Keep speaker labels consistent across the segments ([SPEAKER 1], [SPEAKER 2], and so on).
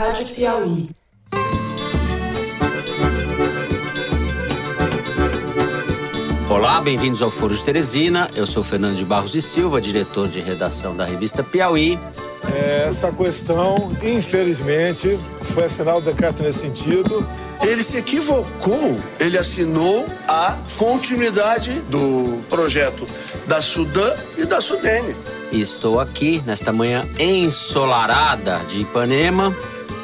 [SPEAKER 1] Rádio Piauí.
[SPEAKER 2] Olá, bem-vindos ao Foro de Teresina. Eu sou Fernando de Barros e Silva, diretor de redação da revista Piauí.
[SPEAKER 3] Essa questão, infelizmente, foi assinado o decreto nesse sentido.
[SPEAKER 4] Ele se equivocou, ele assinou a continuidade do projeto da Sudã e da Sudene.
[SPEAKER 2] Estou aqui nesta manhã ensolarada de Ipanema,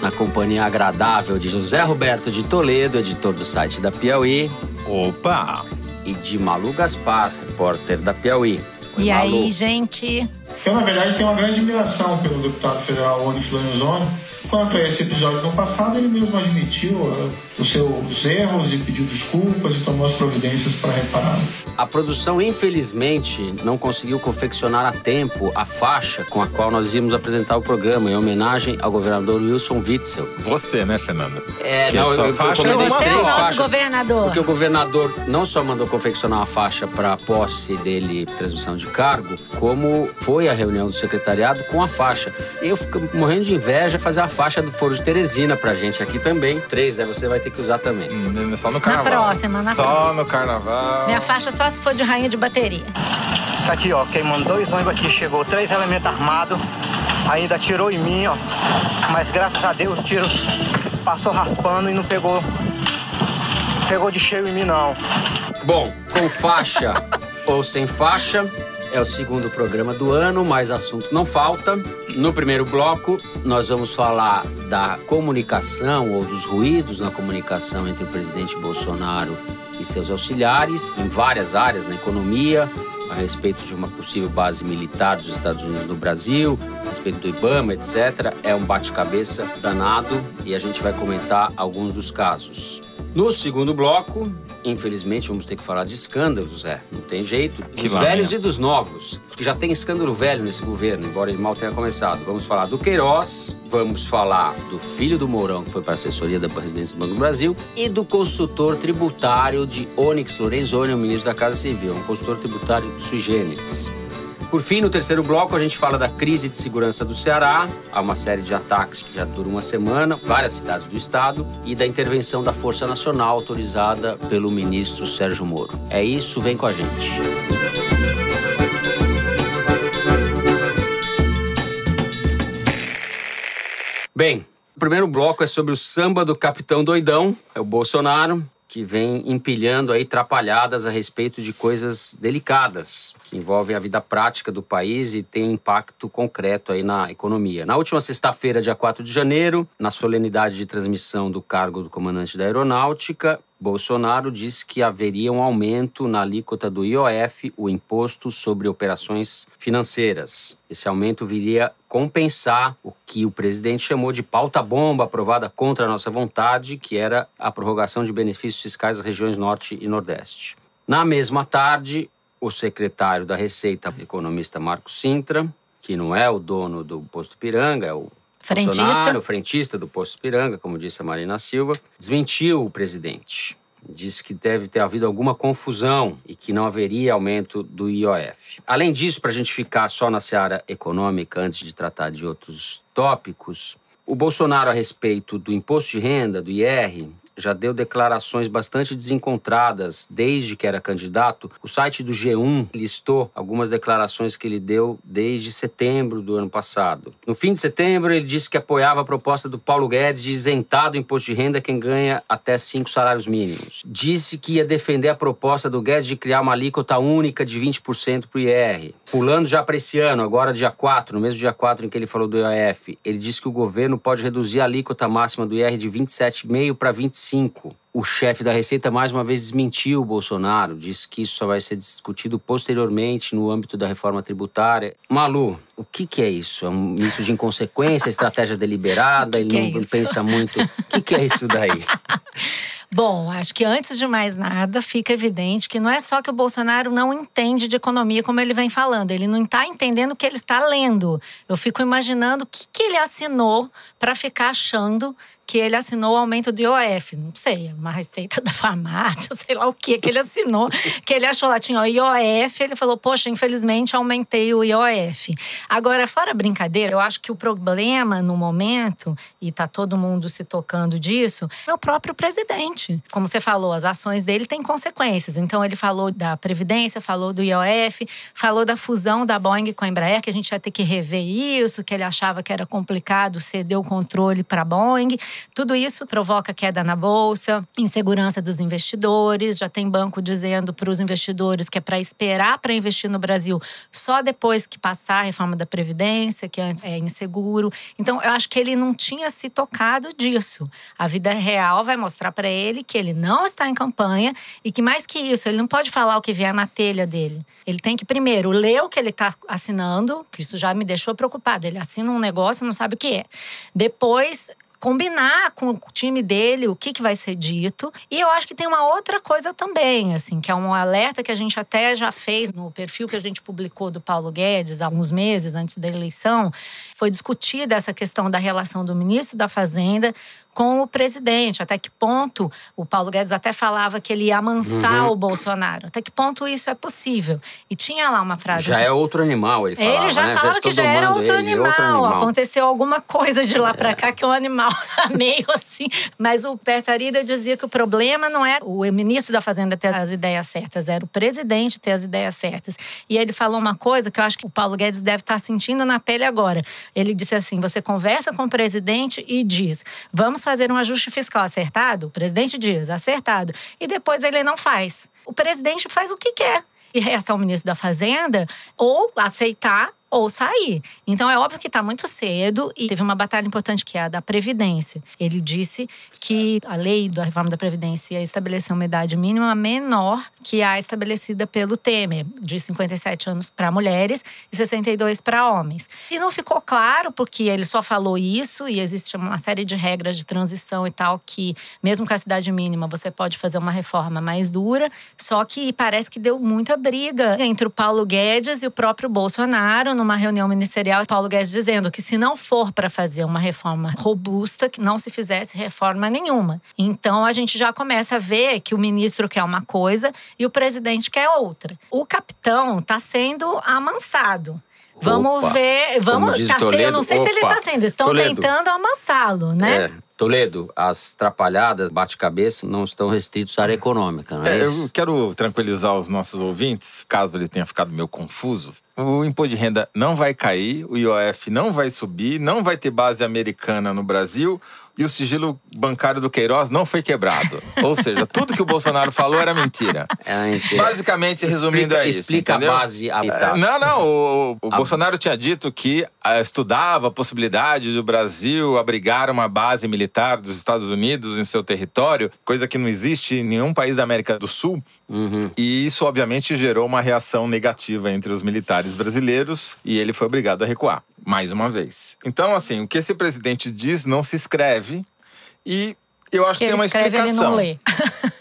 [SPEAKER 2] na companhia agradável de José Roberto de Toledo, editor do site da Piauí.
[SPEAKER 5] Opa!
[SPEAKER 2] E de Malu Gaspar, repórter da Piauí.
[SPEAKER 6] Oi, e Malu. aí, gente?
[SPEAKER 7] Eu, na verdade, tenho uma grande admiração pelo deputado federal Onyx Lorenzoni. Quanto a esse episódio no passado, ele mesmo admitiu os seus erros e pediu desculpas e tomou as providências para reparar.
[SPEAKER 2] A produção, infelizmente, não conseguiu confeccionar a tempo a faixa com a qual nós íamos apresentar o programa, em homenagem ao governador Wilson Witzel.
[SPEAKER 5] Você, né, Fernando?
[SPEAKER 2] É, que não, eu,
[SPEAKER 5] faixa
[SPEAKER 2] eu
[SPEAKER 6] é
[SPEAKER 2] três faixas.
[SPEAKER 6] governador.
[SPEAKER 2] Porque o governador não só mandou confeccionar uma faixa para a posse dele, transmissão de cargo, como foi a reunião do secretariado com a faixa. Eu fico morrendo de inveja fazer a faixa do Foro de Teresina pra gente aqui também. Três, aí você vai ter que usar também.
[SPEAKER 5] Hum, Só no carnaval.
[SPEAKER 6] Na próxima, na
[SPEAKER 5] Só
[SPEAKER 6] próxima.
[SPEAKER 5] no carnaval.
[SPEAKER 6] Minha faixa só se for de rainha de bateria.
[SPEAKER 8] Tá aqui, ó, queimando dois ônibus aqui, chegou três elementos armados, ainda tirou em mim, ó. Mas graças a Deus o tiro passou raspando e não pegou. Pegou de cheio em mim, não.
[SPEAKER 2] Bom, com faixa ou sem faixa, é o segundo programa do ano, mas assunto não falta. No primeiro bloco, nós vamos falar da comunicação ou dos ruídos na comunicação entre o presidente Bolsonaro e seus auxiliares em várias áreas, na economia, a respeito de uma possível base militar dos Estados Unidos no Brasil, a respeito do IBAMA, etc. É um bate-cabeça danado e a gente vai comentar alguns dos casos. No segundo bloco, infelizmente, vamos ter que falar de escândalos, é, não tem jeito.
[SPEAKER 5] Que
[SPEAKER 2] dos
[SPEAKER 5] lamento.
[SPEAKER 2] velhos e dos novos. Porque já tem escândalo velho nesse governo, embora ele mal tenha começado. Vamos falar do Queiroz, vamos falar do filho do Mourão, que foi para a assessoria da presidência do Banco do Brasil, e do consultor tributário de Onyx Lorenzoni, o ministro da Casa Civil, um consultor tributário sui generis. Por fim, no terceiro bloco, a gente fala da crise de segurança do Ceará. Há uma série de ataques que já duram uma semana, várias cidades do estado, e da intervenção da Força Nacional autorizada pelo ministro Sérgio Moro. É isso, vem com a gente. Bem, o primeiro bloco é sobre o samba do Capitão Doidão, é o Bolsonaro, que vem empilhando aí trapalhadas a respeito de coisas delicadas que envolvem a vida prática do país e têm impacto concreto aí na economia. Na última sexta-feira, dia 4 de janeiro, na solenidade de transmissão do cargo do comandante da Aeronáutica, Bolsonaro disse que haveria um aumento na alíquota do IOF, o Imposto sobre Operações Financeiras. Esse aumento viria compensar o que o presidente chamou de pauta-bomba aprovada contra a nossa vontade, que era a prorrogação de benefícios fiscais das regiões Norte e Nordeste. Na mesma tarde, o secretário da Receita, economista Marco Sintra, que não é o dono do posto Piranga, é o
[SPEAKER 6] Frentista.
[SPEAKER 2] Frentista do posto Piranga, como disse a Marina Silva, desmentiu o presidente. Disse que deve ter havido alguma confusão e que não haveria aumento do IOF. Além disso, para a gente ficar só na seara econômica antes de tratar de outros tópicos, o Bolsonaro, a respeito do imposto de renda, do IR, já deu declarações bastante desencontradas desde que era candidato. O site do G1 listou algumas declarações que ele deu desde setembro do ano passado. No fim de setembro, ele disse que apoiava a proposta do Paulo Guedes de isentar do imposto de renda quem ganha até cinco salários mínimos. Disse que ia defender a proposta do Guedes de criar uma alíquota única de 20% para o IR. Pulando já para esse ano, agora dia 4, no mesmo dia 4 em que ele falou do IOF, ele disse que o governo pode reduzir a alíquota máxima do IR de 27,5% para 25%. O chefe da Receita mais uma vez desmentiu o Bolsonaro, disse que isso só vai ser discutido posteriormente no âmbito da reforma tributária. Malu, o que, que é isso? É um misto de inconsequência, estratégia deliberada,
[SPEAKER 6] que
[SPEAKER 2] ele
[SPEAKER 6] que é
[SPEAKER 2] não pensa muito. O que, que é isso daí?
[SPEAKER 6] Bom, acho que antes de mais nada, fica evidente que não é só que o Bolsonaro não entende de economia como ele vem falando, ele não está entendendo o que ele está lendo. Eu fico imaginando o que, que ele assinou para ficar achando que ele assinou o aumento do IOF. Não sei, uma receita da farmácia, sei lá o que que ele assinou, que ele achou lá, tinha o IOF, ele falou, poxa, infelizmente aumentei o IOF. Agora, fora brincadeira, eu acho que o problema no momento, e tá todo mundo se tocando disso, é o próprio presidente. Como você falou, as ações dele têm consequências. Então, ele falou da Previdência, falou do IOF, falou da fusão da Boeing com a Embraer, que a gente ia ter que rever isso, que ele achava que era complicado ceder o controle para a Boeing. Tudo isso provoca queda na bolsa, insegurança dos investidores. Já tem banco dizendo para os investidores que é para esperar para investir no Brasil só depois que passar a reforma da Previdência, que antes é inseguro. Então, eu acho que ele não tinha se tocado disso. A vida real vai mostrar para ele que ele não está em campanha e que, mais que isso, ele não pode falar o que vier na telha dele. Ele tem que, primeiro, ler o que ele está assinando, que isso já me deixou preocupada. Ele assina um negócio e não sabe o que é. Depois, combinar com o time dele o que, que vai ser dito. E eu acho que tem uma outra coisa também, assim, que é um alerta que a gente até já fez no perfil que a gente publicou do Paulo Guedes alguns meses antes da eleição. Foi discutida essa questão da relação do ministro da Fazenda com o presidente. Até que ponto o Paulo Guedes até falava que ele ia amansar uhum. o Bolsonaro. Até que ponto isso é possível? E tinha lá uma frase.
[SPEAKER 2] Já é outro animal, ele falava.
[SPEAKER 6] Ele já
[SPEAKER 2] né?
[SPEAKER 6] falava
[SPEAKER 2] já
[SPEAKER 6] que já era outro, animal. outro, animal. Aconteceu alguma coisa de lá é. para cá que o animal tá meio assim. Mas o Persarida dizia que o problema não é o ministro da Fazenda ter as ideias certas, era o presidente ter as ideias certas. E ele falou uma coisa que eu acho que o Paulo Guedes deve estar tá sentindo na pele agora. Ele disse assim: você conversa com o presidente e diz: vamos fazer um ajuste fiscal acertado? O presidente diz, acertado. E depois ele não faz. O presidente faz o que quer. E resta ao ministro da Fazenda ou aceitar ou sair. Então é óbvio que está muito cedo e teve uma batalha importante que é a da Previdência. Ele disse que a lei da reforma da Previdência ia estabelecer uma idade mínima menor que a estabelecida pelo Temer, de 57 anos para mulheres e 62 para homens. E não ficou claro porque ele só falou isso e existe uma série de regras de transição e tal que, mesmo com a idade mínima, você pode fazer uma reforma mais dura. Só que parece que deu muita briga entre o Paulo Guedes e o próprio Bolsonaro numa reunião ministerial, Paulo Guedes dizendo que se não for para fazer uma reforma robusta, que não se fizesse reforma nenhuma. Então a gente já começa a ver que o ministro quer uma coisa e o presidente quer outra. O capitão está sendo amansado. Vamos
[SPEAKER 2] opa,
[SPEAKER 6] ver, vamos. Tá eu não sei
[SPEAKER 2] opa,
[SPEAKER 6] se ele está sendo. Estão
[SPEAKER 2] Toledo.
[SPEAKER 6] tentando amansá-lo, né?
[SPEAKER 2] É, Toledo, as trapalhadas, bate-cabeça, não estão restritos à área econômica, não é,
[SPEAKER 5] É, eu quero tranquilizar os nossos ouvintes, caso eles tenham ficado meio confusos. O imposto de renda não vai cair, o IOF não vai subir, não vai ter base americana no Brasil e o sigilo bancário do Queiroz não foi quebrado. Ou seja, tudo que o Bolsonaro falou era mentira.
[SPEAKER 2] É mentira.
[SPEAKER 5] Basicamente, resumindo,
[SPEAKER 2] explica,
[SPEAKER 5] é isso.
[SPEAKER 2] Explica
[SPEAKER 5] entendeu?
[SPEAKER 2] a base habitável.
[SPEAKER 5] Não, não. O, o
[SPEAKER 2] Ah.
[SPEAKER 5] Bolsonaro tinha dito que ah, estudava a possibilidade do Brasil abrigar uma base militar dos Estados Unidos em seu território, coisa que não existe em nenhum país da América do Sul.
[SPEAKER 2] Uhum.
[SPEAKER 5] E isso, obviamente, gerou uma reação negativa entre os militares brasileiros e ele foi obrigado a recuar, mais uma vez. Então, assim, o que esse presidente diz não se escreve e eu acho que,
[SPEAKER 6] Que
[SPEAKER 5] tem
[SPEAKER 6] ele
[SPEAKER 5] uma
[SPEAKER 6] escreve, ele
[SPEAKER 5] explicação.
[SPEAKER 6] não lê.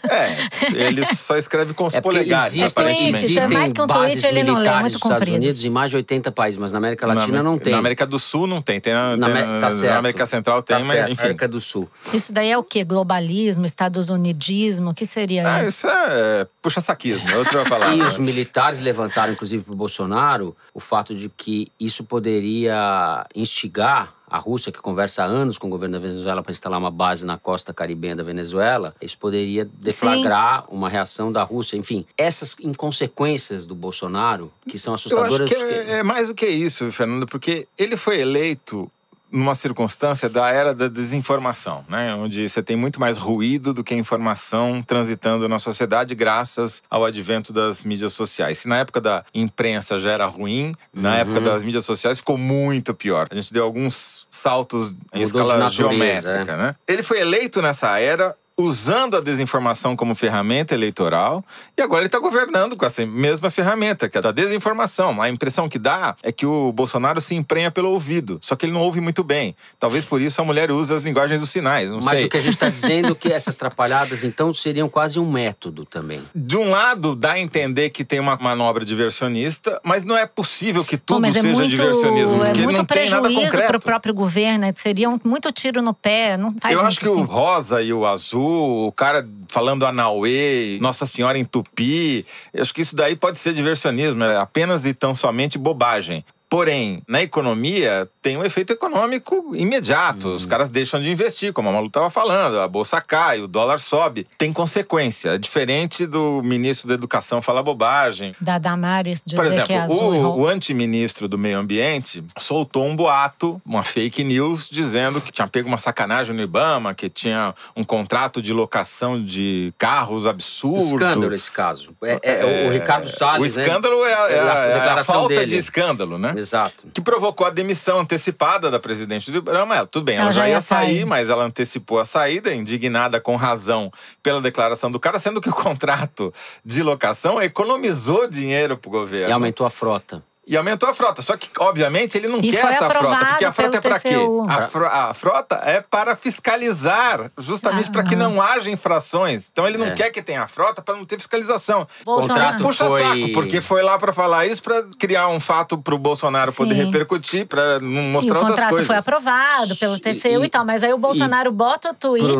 [SPEAKER 5] É, ele só escreve com os
[SPEAKER 2] É
[SPEAKER 5] polegares,
[SPEAKER 2] existem,
[SPEAKER 5] aparentemente.
[SPEAKER 6] Isso,
[SPEAKER 2] existem
[SPEAKER 6] mais que um
[SPEAKER 2] bases
[SPEAKER 6] tweet, ele não lê, é
[SPEAKER 2] militares
[SPEAKER 6] muito
[SPEAKER 2] nos Estados
[SPEAKER 6] comprido.
[SPEAKER 2] Unidos em mais de 80 países, mas na América Latina
[SPEAKER 5] na,
[SPEAKER 2] não tem.
[SPEAKER 5] Na América do Sul não tem. Tem na,
[SPEAKER 2] Na
[SPEAKER 5] tem
[SPEAKER 2] tá certo.
[SPEAKER 5] na América Central tem,
[SPEAKER 2] Tá
[SPEAKER 5] mas
[SPEAKER 2] certo,
[SPEAKER 5] enfim.
[SPEAKER 2] América do Sul.
[SPEAKER 6] Isso daí é o quê? Globalismo, Estados Unidismo? O que seria
[SPEAKER 5] Ah,
[SPEAKER 6] isso?
[SPEAKER 5] isso é puxa-saquismo, é outra palavra.
[SPEAKER 2] E os militares levantaram, inclusive, para o Bolsonaro, o fato de que isso poderia instigar a Rússia, que conversa há anos com o governo da Venezuela para instalar uma base na costa caribenha da Venezuela, isso poderia deflagrar uma reação da Rússia. Enfim, essas inconsequências do Bolsonaro, que são
[SPEAKER 5] Eu acho
[SPEAKER 2] assustadoras.
[SPEAKER 5] que é, é mais do que isso, Fernando, porque ele foi eleito numa circunstância da era da desinformação, né? onde você tem muito mais ruído do que informação transitando na sociedade graças ao advento das mídias sociais. Se na época da imprensa já era ruim, na
[SPEAKER 2] Uhum.
[SPEAKER 5] época das mídias sociais ficou muito pior. A gente deu alguns saltos em
[SPEAKER 2] Mudou
[SPEAKER 5] escala
[SPEAKER 2] natureza,
[SPEAKER 5] geométrica. Né? Ele foi eleito nessa era usando a desinformação como ferramenta eleitoral e agora ele está governando com essa mesma ferramenta, que é da desinformação. A impressão que dá é que o Bolsonaro se emprenha pelo ouvido, só que ele não ouve muito bem. Talvez por isso a mulher use as linguagens dos sinais, não
[SPEAKER 2] Mas
[SPEAKER 5] sei.
[SPEAKER 2] o que a gente está dizendo é que essas trapalhadas, então, seriam quase um método também.
[SPEAKER 5] De um lado, dá a entender que tem uma manobra diversionista, mas não é possível que tudo
[SPEAKER 6] mas é
[SPEAKER 5] seja
[SPEAKER 6] muito,
[SPEAKER 5] diversionismo,
[SPEAKER 6] é
[SPEAKER 5] porque
[SPEAKER 6] muito
[SPEAKER 5] não tem nada
[SPEAKER 6] prejuízo
[SPEAKER 5] concreto.
[SPEAKER 6] para o próprio governo, né? seria um, muito tiro no pé, não faz
[SPEAKER 5] Eu acho que o rosa e o azul, o cara falando Anauê, Nossa Senhora em Tupi, eu acho que isso daí pode ser diversionismo, é apenas e tão somente bobagem. Porém, na economia, tem um efeito econômico imediato. Os caras deixam de investir, como a Malu estava falando. A bolsa cai, o dólar sobe. Tem consequência. É diferente do ministro da Educação falar bobagem.
[SPEAKER 6] Da Damares dizer
[SPEAKER 5] Por exemplo,
[SPEAKER 6] que é azul
[SPEAKER 5] o, o antiministro do Meio Ambiente soltou um boato, uma fake news, dizendo que tinha pego uma sacanagem no Ibama, que tinha um contrato de locação de carros absurdo.
[SPEAKER 2] Escândalo esse caso. É, é o Ricardo Salles,
[SPEAKER 5] O
[SPEAKER 2] né?
[SPEAKER 5] escândalo é, a- é
[SPEAKER 2] É a
[SPEAKER 5] a, é a
[SPEAKER 2] declaração
[SPEAKER 5] falta
[SPEAKER 2] dele.
[SPEAKER 5] de escândalo, né?
[SPEAKER 2] Exato.
[SPEAKER 5] Que provocou a demissão antecipada da presidente do Ibama. Ela, tudo bem, ela,
[SPEAKER 6] Ela
[SPEAKER 5] já
[SPEAKER 6] já
[SPEAKER 5] ia
[SPEAKER 6] ia
[SPEAKER 5] sair,
[SPEAKER 6] sair.
[SPEAKER 5] mas ela antecipou a saída, indignada com razão pela declaração do cara, sendo que o contrato de locação economizou dinheiro pro governo.
[SPEAKER 2] E aumentou a frota.
[SPEAKER 5] E aumentou a frota. Só que, obviamente, ele não
[SPEAKER 6] E
[SPEAKER 5] quer essa frota. Porque a frota é para quê? A, fro- a frota é para fiscalizar, justamente para que não haja infrações. Então, ele não
[SPEAKER 2] É.
[SPEAKER 5] quer que tenha a frota para não ter fiscalização.
[SPEAKER 2] Contrato
[SPEAKER 5] Puxa
[SPEAKER 2] foi-
[SPEAKER 5] saco, porque foi lá para falar isso, para criar um fato para o Bolsonaro poder
[SPEAKER 6] Sim.
[SPEAKER 5] repercutir, para não
[SPEAKER 6] E
[SPEAKER 5] mostrar
[SPEAKER 6] o
[SPEAKER 5] outras
[SPEAKER 6] contrato
[SPEAKER 5] coisas.
[SPEAKER 6] foi aprovado pelo TCU e,
[SPEAKER 2] E-
[SPEAKER 6] tal, mas aí o Bolsonaro bota o tweet e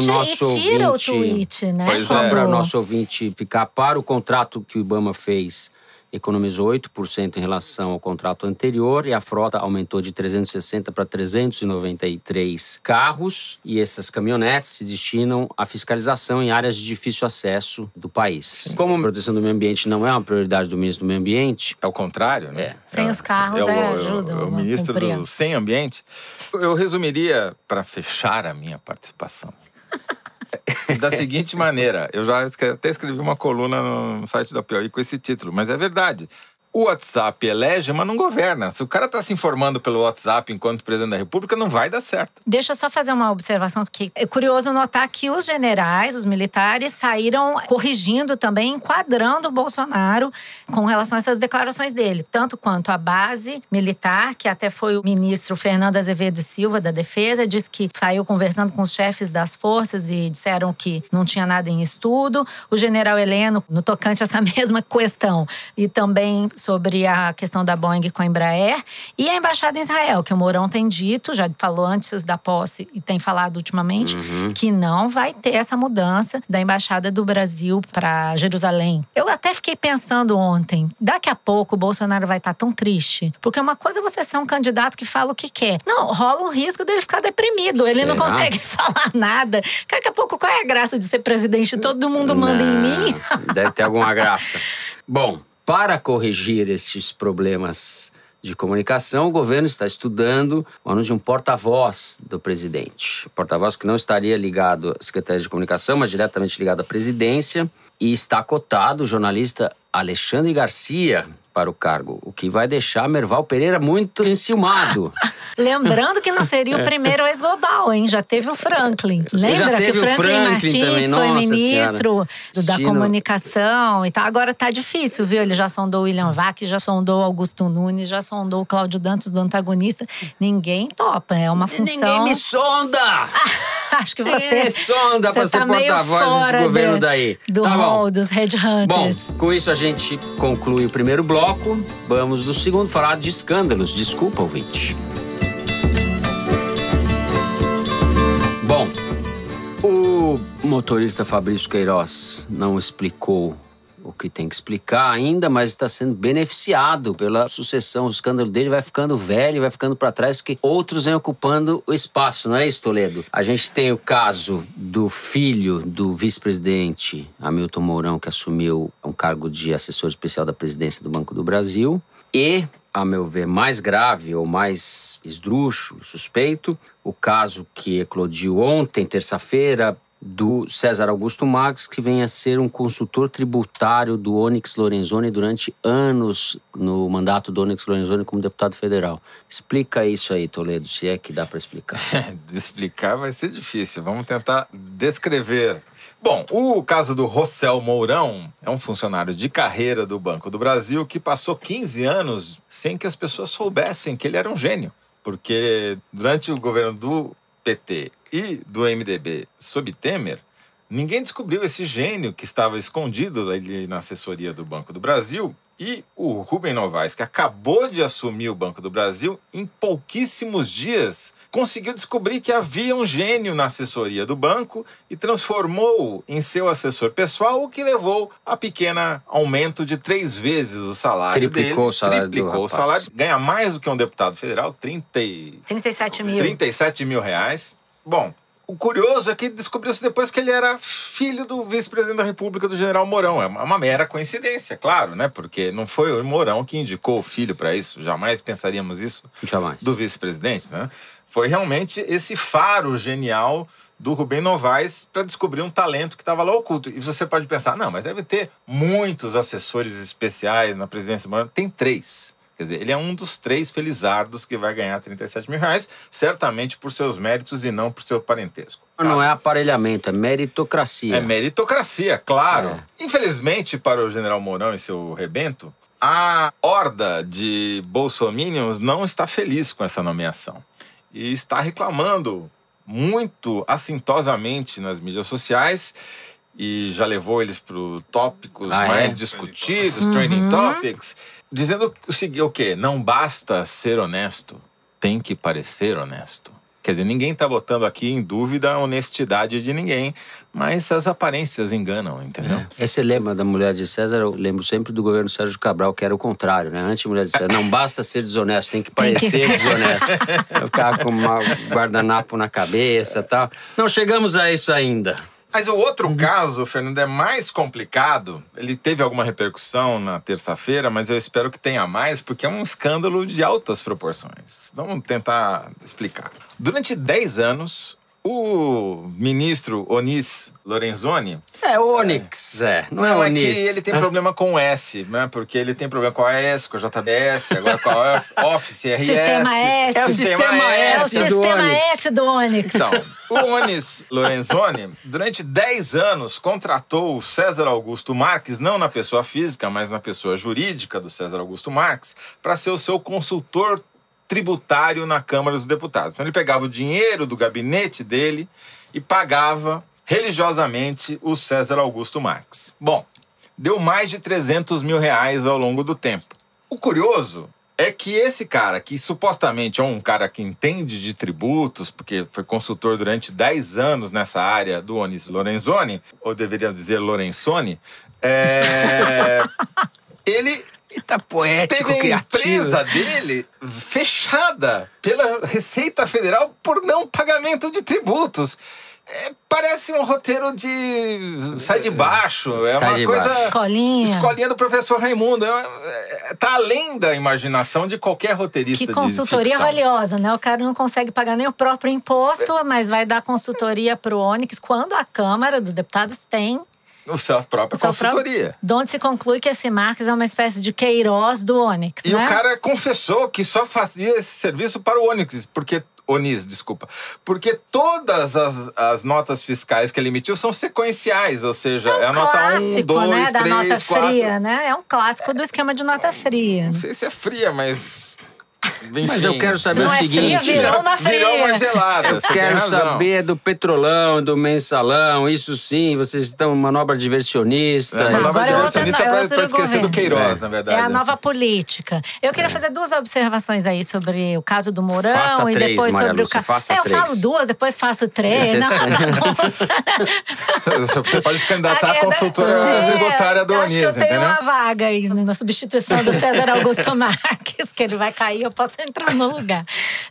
[SPEAKER 6] tira
[SPEAKER 2] ouvinte-
[SPEAKER 6] o tweet, né?
[SPEAKER 5] Pois
[SPEAKER 2] Só
[SPEAKER 5] é.
[SPEAKER 2] para nosso ouvinte ficar para o contrato que o Ibama fez, economizou 8% em relação ao contrato anterior e a frota aumentou de 360 para 393 carros e essas caminhonetes se destinam à fiscalização em áreas de difícil acesso do país. Como a proteção do meio ambiente não é uma prioridade do ministro do meio ambiente,
[SPEAKER 5] É o contrário, né?
[SPEAKER 2] É.
[SPEAKER 6] Sem os carros,
[SPEAKER 5] o-
[SPEAKER 6] é,
[SPEAKER 5] o-
[SPEAKER 6] ajudam
[SPEAKER 5] O,
[SPEAKER 6] a
[SPEAKER 5] ministro
[SPEAKER 6] cumprir.
[SPEAKER 5] do Sem Ambiente. Eu resumiria, para fechar a minha participação, da seguinte maneira. Eu já até escrevi uma coluna no site da Piauí com esse título, mas é verdade. O WhatsApp elege, mas não governa. Se o cara está se informando pelo WhatsApp enquanto presidente da República, não vai dar certo.
[SPEAKER 6] Deixa eu só fazer uma observação aqui. É curioso notar que os generais, os militares, saíram corrigindo também, enquadrando o Bolsonaro com relação a essas declarações dele. Tanto quanto a base militar, que até foi o ministro Fernando Azevedo Silva, da Defesa, disse que saiu conversando com os chefes das forças e disseram que não tinha nada em estudo. O general Heleno, no tocante a essa mesma questão, e também sobre a questão da Boeing com a Embraer. E a embaixada em Israel, que o Mourão tem dito, já falou antes da posse e tem falado ultimamente, que não vai ter essa mudança da embaixada do Brasil para Jerusalém. Eu até fiquei pensando ontem, daqui a pouco o Bolsonaro vai estar tão triste, porque uma coisa é você ser um candidato que fala o que quer. Não, rola um risco dele ficar deprimido, ele não
[SPEAKER 2] Será?
[SPEAKER 6] consegue falar nada. Daqui a pouco qual é a graça de ser presidente? Todo mundo manda em mim.
[SPEAKER 2] Não, Deve ter alguma graça. Bom, para corrigir estes problemas de comunicação, o governo está estudando o anúncio de um porta-voz do presidente. Porta-voz que não estaria ligado à Secretaria de Comunicação, mas diretamente ligado à presidência. E está cotado o jornalista Alexandre Garcia para o cargo, o que vai deixar Merval Pereira muito enciumado.
[SPEAKER 6] Lembrando que não seria o primeiro ex-global, hein? Já teve o Franklin. Lembra que
[SPEAKER 2] o
[SPEAKER 6] Franklin,
[SPEAKER 2] Franklin
[SPEAKER 6] Martins
[SPEAKER 2] também,
[SPEAKER 6] foi
[SPEAKER 2] nossa
[SPEAKER 6] ministro
[SPEAKER 2] senhora.
[SPEAKER 6] da
[SPEAKER 2] Destino-
[SPEAKER 6] comunicação e tal. Agora tá difícil, viu? Ele já sondou o William Vac, já sondou o Augusto Nunes, já sondou o Cláudio Dantas do antagonista. Ninguém topa, é uma função.
[SPEAKER 2] Ninguém me sonda!
[SPEAKER 6] Acho que você.
[SPEAKER 2] sonda para
[SPEAKER 6] você
[SPEAKER 2] ser
[SPEAKER 6] tá
[SPEAKER 2] porta-voz desse governo
[SPEAKER 6] de-
[SPEAKER 2] daí.
[SPEAKER 6] Do
[SPEAKER 2] Tá bom.
[SPEAKER 6] dos headhunters.
[SPEAKER 2] Bom, com isso a gente conclui o primeiro bloco. Vamos no segundo falar de escândalos. Desculpa, ouvinte. Bom, o motorista Fabrício Queiroz não explicou o que tem que explicar ainda, mas está sendo beneficiado pela sucessão. O escândalo dele vai ficando velho, vai ficando para trás, porque outros vêm ocupando o espaço, não é isso, Toledo? A gente tem o caso do filho do vice-presidente Hamilton Mourão, que assumiu um cargo de assessor especial da presidência do Banco do Brasil, e a meu ver, mais grave ou mais esdrúxulo, suspeito, o caso que eclodiu ontem, terça-feira, do César Augusto Marques, que vem a ser um consultor tributário do Onyx Lorenzoni durante anos no mandato do Onyx Lorenzoni como deputado federal. Explica isso aí, Toledo, se é que dá para explicar.
[SPEAKER 5] Explicar vai ser difícil. Vamos tentar descrever. Bom, o caso do Rossel Mourão é um funcionário de carreira do Banco do Brasil que passou 15 anos sem que as pessoas soubessem que ele era um gênio. Porque durante o governo do PT e do MDB sob Temer, ninguém descobriu esse gênio que estava escondido ali na assessoria do Banco do Brasil. E o Rubem Novaes, que acabou de assumir o Banco do Brasil, em pouquíssimos dias conseguiu descobrir que havia um gênio na assessoria do banco e transformou em seu assessor pessoal, o que levou a pequena aumento de três vezes o salário
[SPEAKER 2] Triplicou
[SPEAKER 5] dele.
[SPEAKER 2] o salário do
[SPEAKER 5] Triplicou o
[SPEAKER 2] rapaz.
[SPEAKER 5] salário. Ganha mais do que um deputado federal, 30 e...
[SPEAKER 6] 37 mil.
[SPEAKER 5] 37 mil reais. Bom, o curioso é que descobriu-se depois que ele era filho do vice-presidente da República, do general Mourão. É uma mera coincidência, claro, né? Porque não foi o Mourão que indicou o filho para isso. Jamais pensaríamos isso
[SPEAKER 2] Jamais.
[SPEAKER 5] do vice-presidente, né? Foi realmente esse faro genial do Rubem Novaes para descobrir um talento que estava lá oculto. E você pode pensar, não, mas deve ter muitos assessores especiais na presidência. Mas Tem três. Quer dizer, ele é um dos três felizardos que vai ganhar 37 mil reais, certamente por seus méritos e não por seu parentesco.
[SPEAKER 2] Não é aparelhamento, é meritocracia.
[SPEAKER 5] É meritocracia, claro.
[SPEAKER 2] É.
[SPEAKER 5] Infelizmente, para o general Mourão e seu rebento, a horda de bolsominions não está feliz com essa nomeação. E está reclamando muito assintosamente nas mídias sociais e já levou eles para tópicos
[SPEAKER 2] Ah, é?
[SPEAKER 5] mais discutidos, trending topics, dizendo o seguinte, o quê? Não basta ser honesto, tem que parecer honesto. Quer dizer, ninguém está botando aqui em dúvida a honestidade de ninguém, mas as aparências enganam, entendeu?
[SPEAKER 2] É. Esse lema da mulher de César, eu lembro sempre do governo Sérgio Cabral, que era o contrário, né? Antes mulher de César, não basta ser desonesto, tem que parecer desonesto. Eu ficava com uma guardanapo na cabeça e tal. Não chegamos a isso ainda.
[SPEAKER 5] Mas o outro caso, Fernando, é mais complicado. Ele teve alguma repercussão na terça-feira, mas eu espero que tenha mais, porque é um escândalo de altas proporções. Vamos tentar explicar. Durante 10 anos, o ministro Onis Lorenzoni
[SPEAKER 2] É Onix, é. Não, é
[SPEAKER 5] Não, é
[SPEAKER 2] Onis.
[SPEAKER 5] que ele tem problema com o S, né? Porque ele tem problema com a S, com a JBS, agora com a Office, RS.
[SPEAKER 6] Sistema S.
[SPEAKER 2] É o sistema
[SPEAKER 6] É o
[SPEAKER 2] S do
[SPEAKER 6] sistema
[SPEAKER 2] Onix.
[SPEAKER 6] S do Onix.
[SPEAKER 5] Então, o Onis Lorenzoni, durante 10 anos, contratou o César Augusto Marques, não na pessoa física, mas na pessoa jurídica do César Augusto Marques, para ser o seu consultor tributário na Câmara dos Deputados. Então, ele pegava o dinheiro do gabinete dele e pagava religiosamente o César Augusto Marques. Bom, deu mais de 300 mil reais ao longo do tempo. O curioso é que esse cara, que supostamente é um cara que entende de tributos, porque foi consultor durante 10 anos nessa área do Onis Lorenzoni, ou deveria dizer Lorenzoni, é, ele
[SPEAKER 2] Tá poético,
[SPEAKER 5] teve a
[SPEAKER 2] criativo.
[SPEAKER 5] empresa dele fechada pela Receita Federal por não pagamento de tributos. É, parece um roteiro de sai de baixo, é
[SPEAKER 2] Sai
[SPEAKER 5] uma
[SPEAKER 2] de
[SPEAKER 5] coisa
[SPEAKER 2] baixo.
[SPEAKER 6] Escolinha.
[SPEAKER 5] escolinha do professor Raimundo. É, é, tá além da imaginação de qualquer roteirista
[SPEAKER 6] Que consultoria valiosa, né? O cara não consegue pagar nem o próprio imposto, mas vai dar consultoria pro Onix quando a Câmara dos Deputados tem.
[SPEAKER 5] O sua própria
[SPEAKER 6] sua
[SPEAKER 5] consultoria.
[SPEAKER 6] própria- De onde se conclui que esse Marques é uma espécie de Queiroz do Onix,
[SPEAKER 5] E
[SPEAKER 6] né?
[SPEAKER 5] o cara confessou que só fazia esse serviço para o Onix, porque. Onis, desculpa. Porque todas as, as notas fiscais que ele emitiu são sequenciais, ou seja, é, a nota 1,
[SPEAKER 6] clássico,
[SPEAKER 5] 2,
[SPEAKER 6] né? Da
[SPEAKER 5] 3,
[SPEAKER 6] nota
[SPEAKER 5] 4.
[SPEAKER 6] fria, né? É um clássico do esquema de nota fria.
[SPEAKER 5] Não sei se é fria, mas. Enfim,
[SPEAKER 2] Mas eu quero saber o
[SPEAKER 6] é
[SPEAKER 2] seguinte.
[SPEAKER 6] fria, virou uma fria.
[SPEAKER 5] Virou uma gelada.
[SPEAKER 2] Eu quero saber do petrolão, do mensalão, isso sim, vocês estão uma manobra diversionista.
[SPEAKER 5] É, uma nova
[SPEAKER 6] Agora é
[SPEAKER 5] diversionista
[SPEAKER 6] é
[SPEAKER 5] pra esquecer do. Queiroz,
[SPEAKER 2] É.
[SPEAKER 5] na verdade.
[SPEAKER 6] É a nova política. Eu queria fazer duas observações aí sobre o caso do Mourão
[SPEAKER 2] Faça
[SPEAKER 6] e
[SPEAKER 2] três,
[SPEAKER 6] depois
[SPEAKER 2] Maria
[SPEAKER 6] sobre o
[SPEAKER 2] Lúcia,
[SPEAKER 6] caso.
[SPEAKER 2] faça
[SPEAKER 6] é, eu
[SPEAKER 2] três.
[SPEAKER 6] falo duas, depois faço três.
[SPEAKER 2] Você
[SPEAKER 6] Não,
[SPEAKER 2] sabe-
[SPEAKER 5] Você pode se candidatar à
[SPEAKER 6] É,
[SPEAKER 5] consultora
[SPEAKER 6] é,
[SPEAKER 5] tributária do
[SPEAKER 6] que eu tenho
[SPEAKER 5] entendeu?
[SPEAKER 6] uma vaga aí na substituição do César Augusto Marques, que ele vai cair, eu posso entrar no lugar.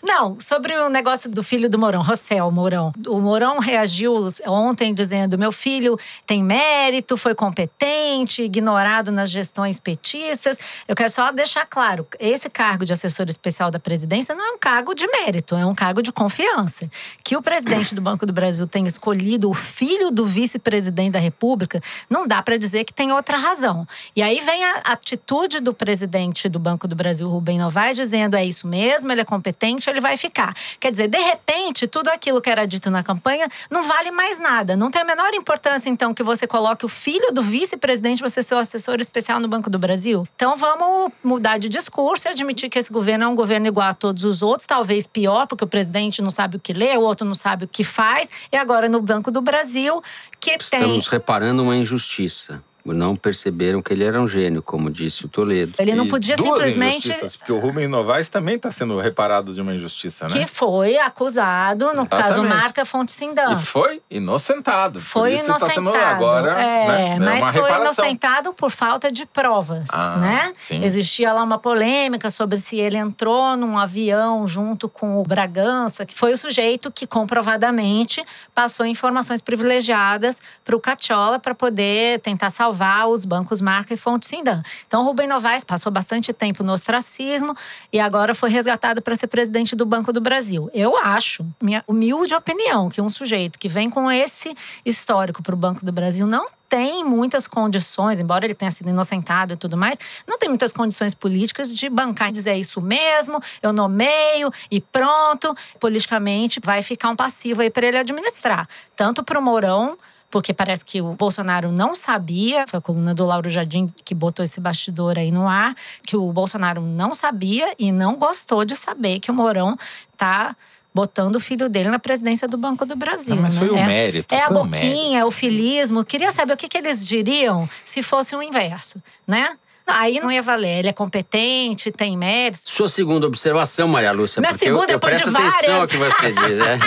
[SPEAKER 6] Não, sobre o negócio do filho do Mourão, Rossel Mourão. O Mourão reagiu ontem dizendo: meu filho tem mérito, foi competente, ignorado nas gestões petistas. Eu quero só deixar claro: esse cargo de assessor especial da presidência não é um cargo de mérito, é um cargo de confiança. Que o presidente do Banco do Brasil tenha escolhido o filho do vice-presidente da República, não dá para dizer que tem outra razão. E aí vem a atitude do presidente do Banco do Brasil, Rubem Novaes, dizendo: é isso mesmo, ele é competente, ele vai ficar. Quer dizer, de repente, tudo aquilo que era dito na campanha não vale mais nada. Não tem a menor importância, então, que você coloque o filho do vice-presidente para ser seu assessor especial no Banco do Brasil. Então, vamos mudar de discurso e admitir que esse governo é um governo igual a todos os outros, talvez pior, porque o presidente não sabe o que lê, o outro não sabe o que faz. E agora, no Banco do Brasil, que
[SPEAKER 2] Estamos
[SPEAKER 6] tem.
[SPEAKER 2] reparando uma injustiça. Não perceberam que ele era um gênio, como disse o Toledo.
[SPEAKER 6] Ele não
[SPEAKER 5] E
[SPEAKER 6] podia
[SPEAKER 5] duas
[SPEAKER 6] simplesmente.
[SPEAKER 5] injustiças, porque o Rubem Novaes também está sendo reparado de uma injustiça, né?
[SPEAKER 6] Que foi acusado, no caso
[SPEAKER 5] Exatamente.
[SPEAKER 6] Marca Fonte Sindam.
[SPEAKER 5] E foi inocentado.
[SPEAKER 6] Foi
[SPEAKER 5] Por isso sendo
[SPEAKER 6] inocentado.
[SPEAKER 5] agora
[SPEAKER 6] é,
[SPEAKER 5] né,
[SPEAKER 6] mas
[SPEAKER 5] uma
[SPEAKER 6] foi
[SPEAKER 5] reparação.
[SPEAKER 6] inocentado por falta de provas,
[SPEAKER 5] Ah,
[SPEAKER 6] né?
[SPEAKER 5] sim.
[SPEAKER 6] Existia lá uma polêmica sobre se ele entrou num avião junto com o Bragança, que foi o sujeito que comprovadamente passou informações privilegiadas para o Cacciola para poder tentar salvar os bancos Marca e Fonte Sindam. Então, Rubem Novaes passou bastante tempo no ostracismo e agora foi resgatado para ser presidente do Banco do Brasil. Eu acho, minha humilde opinião, que um sujeito que vem com esse histórico para o Banco do Brasil não tem muitas condições, embora ele tenha sido inocentado e tudo mais, não tem muitas condições políticas de bancar e dizer "É isso mesmo, eu nomeio e pronto. Politicamente vai ficar um passivo aí para ele administrar. Tanto para o Mourão porque parece que o Bolsonaro não sabia, foi a coluna do Lauro Jardim que botou esse bastidor aí no ar, que o Bolsonaro não sabia e não gostou de saber que o Mourão tá botando o filho dele na presidência do Banco do Brasil.
[SPEAKER 5] Não, mas
[SPEAKER 6] né?
[SPEAKER 5] foi o
[SPEAKER 6] É-
[SPEAKER 5] mérito,
[SPEAKER 6] É a
[SPEAKER 5] foi o
[SPEAKER 6] boquinha, é o filismo. Queria saber o que, que eles diriam se fosse o inverso, né? Aí não ia valer. Ele é competente, tem méritos.
[SPEAKER 2] Sua segunda observação, Maria Lúcia,
[SPEAKER 6] Minha
[SPEAKER 2] porque
[SPEAKER 6] segunda,
[SPEAKER 2] eu, eu
[SPEAKER 6] depois de
[SPEAKER 2] presto atenção
[SPEAKER 6] várias.
[SPEAKER 2] ao que você diz, né?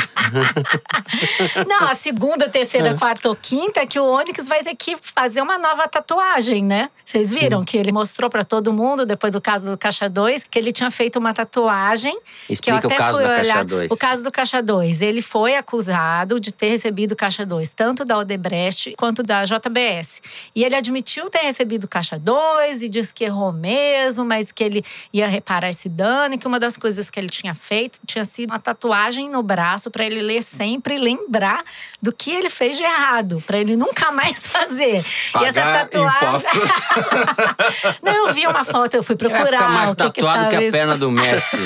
[SPEAKER 6] Não, a segunda,
[SPEAKER 2] É.
[SPEAKER 6] terceira, quarta ou quinta é que o Onyx vai ter que fazer uma nova tatuagem, né? Vocês viram que ele mostrou pra todo mundo, depois do caso do Caixa 2, que ele tinha feito uma tatuagem. que eu
[SPEAKER 2] Explica o
[SPEAKER 6] até
[SPEAKER 2] caso
[SPEAKER 6] fui
[SPEAKER 2] da Caixa
[SPEAKER 6] olhar.
[SPEAKER 2] 2.
[SPEAKER 6] O caso do Caixa 2. Ele foi acusado de ter recebido Caixa 2, tanto da Odebrecht quanto da JBS. E ele admitiu ter recebido Caixa 2 e disse que errou mesmo, mas que ele ia reparar esse dano e que uma das coisas que ele tinha feito tinha sido uma tatuagem no braço para ele ler sempre e lembrar do que ele fez de errado, para ele nunca mais fazer. e essa
[SPEAKER 5] Pagar
[SPEAKER 6] tatuagem. Não, eu vi uma foto, eu fui procurar.
[SPEAKER 2] ficar mais
[SPEAKER 6] o que que
[SPEAKER 2] tatuado que, a perna do Messi.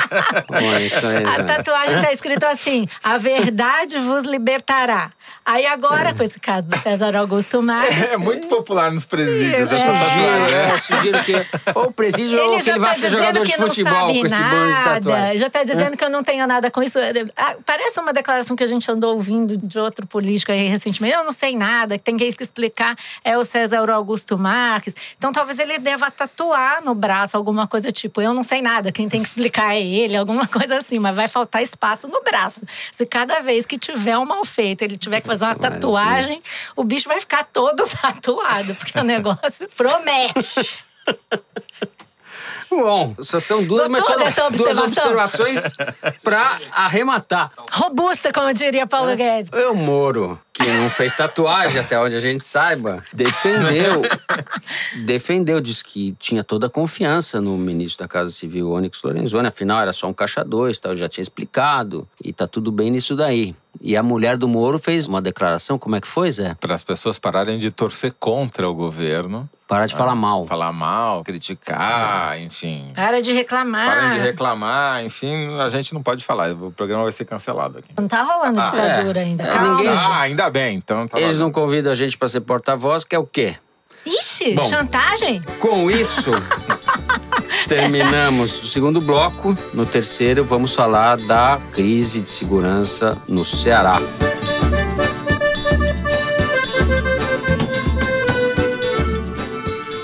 [SPEAKER 2] Bom, isso aí,
[SPEAKER 6] A tatuagem tá escrito assim: a verdade vos libertará. Aí agora, com esse caso do César Augusto Marques,
[SPEAKER 5] É muito popular nos presídios essa
[SPEAKER 2] Sugiro,
[SPEAKER 5] tatuagem.
[SPEAKER 2] é, sugiro que ou o presídio ou que ele vai
[SPEAKER 6] tá
[SPEAKER 2] ser
[SPEAKER 6] dizendo
[SPEAKER 2] jogador de futebol com esse bando de tatuagem.
[SPEAKER 6] Já tá dizendo que eu não tenho nada com isso. Ah, Parece uma declaração que a gente andou ouvindo de outro político aí recentemente. Eu não sei nada, que tem que explicar é o César Augusto Marques. Então talvez ele deva tatuar no braço alguma coisa tipo, eu não sei nada, quem tem que explicar é ele, alguma coisa assim, mas vai faltar espaço no braço. Se cada vez que tiver um mal feito, ele tiver que fazer uma
[SPEAKER 2] Mas, assim,
[SPEAKER 6] tatuagem, o bicho vai ficar todo tatuado, porque o negócio promete.
[SPEAKER 2] Bom, só são duas, mas só duas observações para arrematar.
[SPEAKER 6] Robusta, como diria Paulo Guedes.
[SPEAKER 2] O Moro, que não fez tatuagem até onde a gente saiba, defendeu. defendeu, disse que tinha toda a confiança no ministro da Casa Civil, Onyx Lorenzoni. Afinal, era só um caixa dois, tal, já tinha explicado. E tá tudo bem nisso daí. E a mulher do Moro fez uma declaração, como é que foi, Zé?
[SPEAKER 5] Para as pessoas pararem de torcer contra o governo.
[SPEAKER 2] Parar de falar mal.
[SPEAKER 5] Falar mal, criticar, enfim.
[SPEAKER 6] Para de reclamar.
[SPEAKER 5] Parem de reclamar, enfim, a gente não pode falar. O programa vai ser cancelado aqui.
[SPEAKER 6] Não tá rolando
[SPEAKER 5] Ah,
[SPEAKER 6] ditadura
[SPEAKER 2] é.
[SPEAKER 6] ainda.
[SPEAKER 2] É,
[SPEAKER 6] Calma.
[SPEAKER 2] ninguém-
[SPEAKER 5] Ah, ainda bem, então tá
[SPEAKER 2] Eles
[SPEAKER 5] valendo.
[SPEAKER 2] não convidam a gente para ser porta-voz, que é o quê?
[SPEAKER 6] Ixi,
[SPEAKER 2] Bom.
[SPEAKER 6] chantagem?
[SPEAKER 2] Com isso, terminamos o segundo bloco. No terceiro, vamos falar da crise de segurança no Ceará.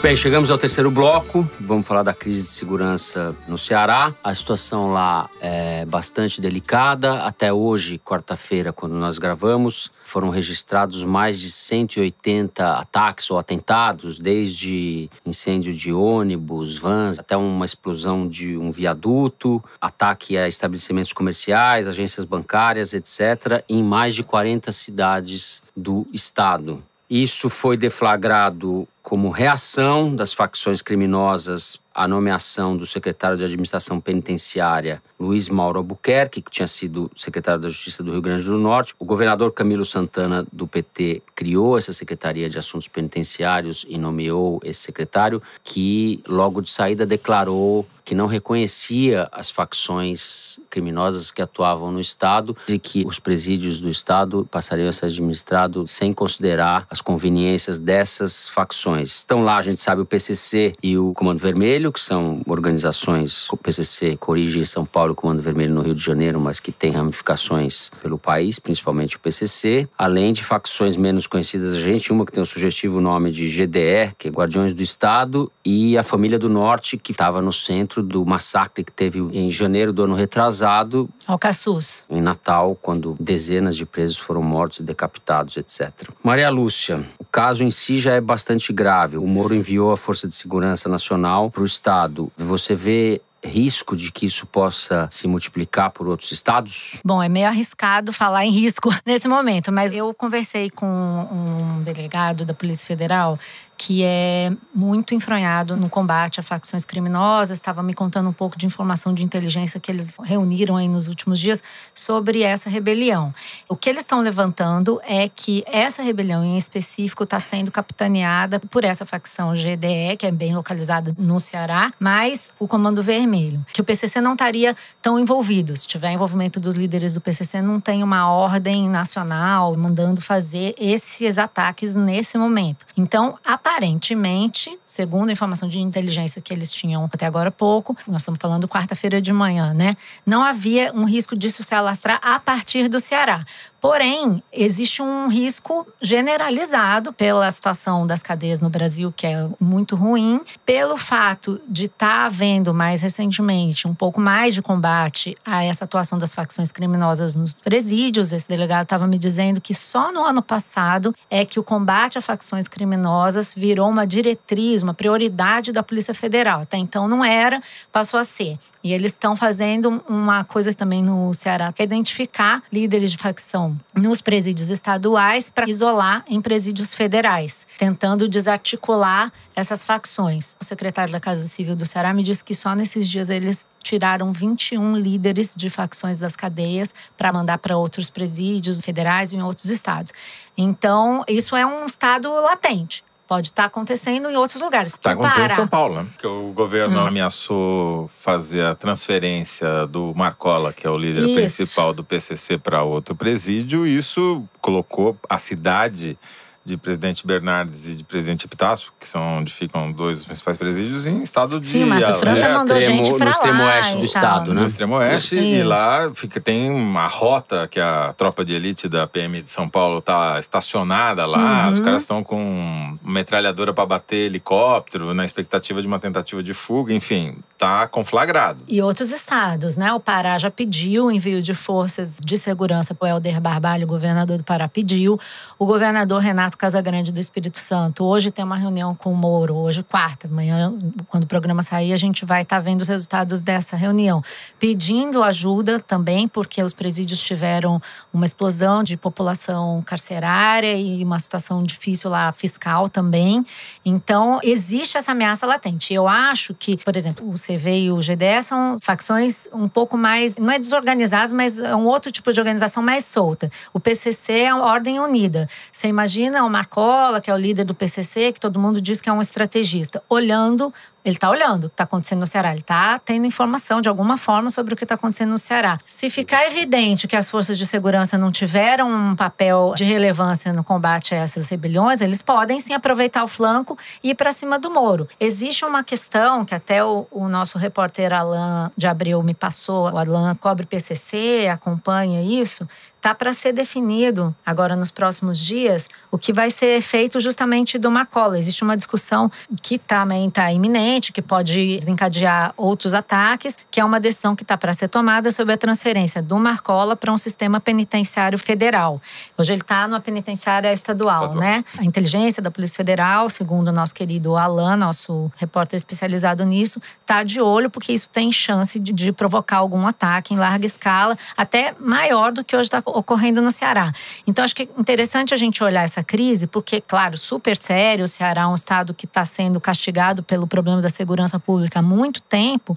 [SPEAKER 2] Bem, chegamos ao terceiro bloco. Vamos falar da crise de segurança no Ceará. A situação lá é bastante delicada. Até hoje, quarta-feira, quando nós gravamos, foram registrados mais de 180 ataques ou atentados, desde incêndio de ônibus, vans, até uma explosão de um viaduto, ataque a estabelecimentos comerciais, agências bancárias, etc., em mais de 40 cidades do estado. Isso foi deflagrado como reação das facções criminosas à nomeação do secretário de Administração Penitenciária, Luiz Mauro Albuquerque, que tinha sido secretário da Justiça do Rio Grande do Norte. O governador Camilo Santana, do PT, criou essa Secretaria de Assuntos Penitenciários e nomeou esse secretário, que logo de saída declarou que não reconhecia as facções criminosas que atuavam no Estado e que os presídios do Estado passariam a ser administrados sem considerar as conveniências dessas facções. Estão lá, a gente sabe, o PCC e o Comando Vermelho, que são organizações, o PCC com origem em São Paulo e o Comando Vermelho no Rio de Janeiro, mas que têm ramificações pelo país, principalmente o PCC, além de facções menos conhecidas a gente, uma que tem o sugestivo nome de GDE, que é Guardiões do Estado, e a Família do Norte, que estava no centro do massacre que teve em janeiro do ano retrasado.
[SPEAKER 6] Alcaçuz.
[SPEAKER 2] Em Natal, quando dezenas de presos foram mortos, decapitados, etc. Maria Lúcia, o caso em si já é bastante grave. O Moro enviou a Força de Segurança Nacional para o Estado. Você vê risco de que isso possa se multiplicar por outros estados?
[SPEAKER 6] Bom, é meio arriscado falar em risco nesse momento, mas eu conversei com um delegado da Polícia Federal que é muito enfronhado no combate a facções criminosas. Estava me contando um pouco de informação de inteligência que eles reuniram aí nos últimos dias sobre essa rebelião. O que eles estão levantando é que essa rebelião em específico está sendo capitaneada por essa facção GDE, que é bem localizada no Ceará, mas o Comando Vermelho, que o PCC não estaria tão envolvido. Se tiver envolvimento dos líderes do PCC, não tem uma ordem nacional mandando fazer esses ataques nesse momento. Então, a aparentemente, segundo a informação de inteligência que eles tinham até agora pouco, nós estamos falando quarta-feira de manhã, né? Não havia um risco disso se alastrar a partir do Ceará. Porém, existe um risco generalizado pela situação das cadeias no Brasil, que é muito ruim, pelo fato de estar tá havendo mais recentemente um pouco mais de combate a essa atuação das facções criminosas nos presídios. Esse delegado estava me dizendo que só no ano passado é que o combate a facções criminosas virou uma diretriz, uma prioridade da Polícia Federal. Até então não era, passou a ser. E eles estão fazendo uma coisa também no Ceará, que é identificar líderes de facção nos presídios estaduais para isolar em presídios federais, tentando desarticular essas facções. O secretário da Casa Civil do Ceará me disse que só nesses dias eles tiraram 21 líderes de facções das cadeias para mandar para outros presídios federais e em outros estados. Então, isso é um estado latente. Pode estar tá acontecendo em outros lugares.
[SPEAKER 5] Está acontecendo em São Paulo, né? Que o governo hum. ameaçou fazer a transferência do Marcola, que é o líder Isso. principal do PCC, para outro presídio. Isso colocou a cidade de presidente Bernardes e de presidente Epitácio, que são onde ficam dois dos principais presídios, em estado de.
[SPEAKER 6] Sim, o Márcio França é, mandou extremo, gente
[SPEAKER 2] no extremo oeste do estado, né?
[SPEAKER 5] No extremo oeste, Isso. e lá fica, tem uma rota que a tropa de elite da PM de São Paulo está estacionada lá. Uhum. Os caras estão com metralhadora para bater helicóptero, na expectativa de uma tentativa de fuga, enfim, tá conflagrado.
[SPEAKER 6] E outros estados, né? O Pará já pediu o envio de forças de segurança para o Helder Barbalho, o governador do Pará pediu. O governador Renato Casa Casagrande do Espírito Santo. Hoje tem uma reunião com o Moro, hoje quarta. Amanhã, quando o programa sair, a gente vai estar tá vendo os resultados dessa reunião. Pedindo ajuda também, porque os presídios tiveram uma explosão de população carcerária e uma situação difícil lá fiscal também. Então, existe essa ameaça latente. Eu acho que, por exemplo, o CV e o GDE são facções um pouco mais, não é desorganizadas, mas é um outro tipo de organização mais solta. O PCC é a Ordem Unida. Você imagina Marcola, que é o líder do PCC, que todo mundo diz que é um estrategista, olhando ele está olhando o que está acontecendo no Ceará, ele está tendo informação de alguma forma sobre o que está acontecendo no Ceará. Se ficar evidente que as forças de segurança não tiveram um papel de relevância no combate a essas rebeliões, eles podem sim aproveitar o flanco e ir para cima do Moro. Existe uma questão que até o, o nosso repórter Alain de Abreu me passou, o Alain cobre PCC, acompanha isso, Está para ser definido agora nos próximos dias o que vai ser feito justamente do Marcola. Existe uma discussão que também está iminente que pode desencadear outros ataques, que é uma decisão que está para ser tomada sobre a transferência do Marcola para um sistema penitenciário federal. Hoje ele está numa penitenciária estadual,
[SPEAKER 5] Estadual.
[SPEAKER 6] né? A inteligência da Polícia Federal, segundo o nosso querido Alan, nosso repórter especializado nisso, está de olho porque isso tem chance de, de provocar algum ataque em larga escala, até maior do que hoje está ocorrendo no Ceará. Então, acho que é interessante a gente olhar essa crise, porque, claro, super sério, o Ceará é um estado que está sendo castigado pelo problema da segurança pública há muito tempo,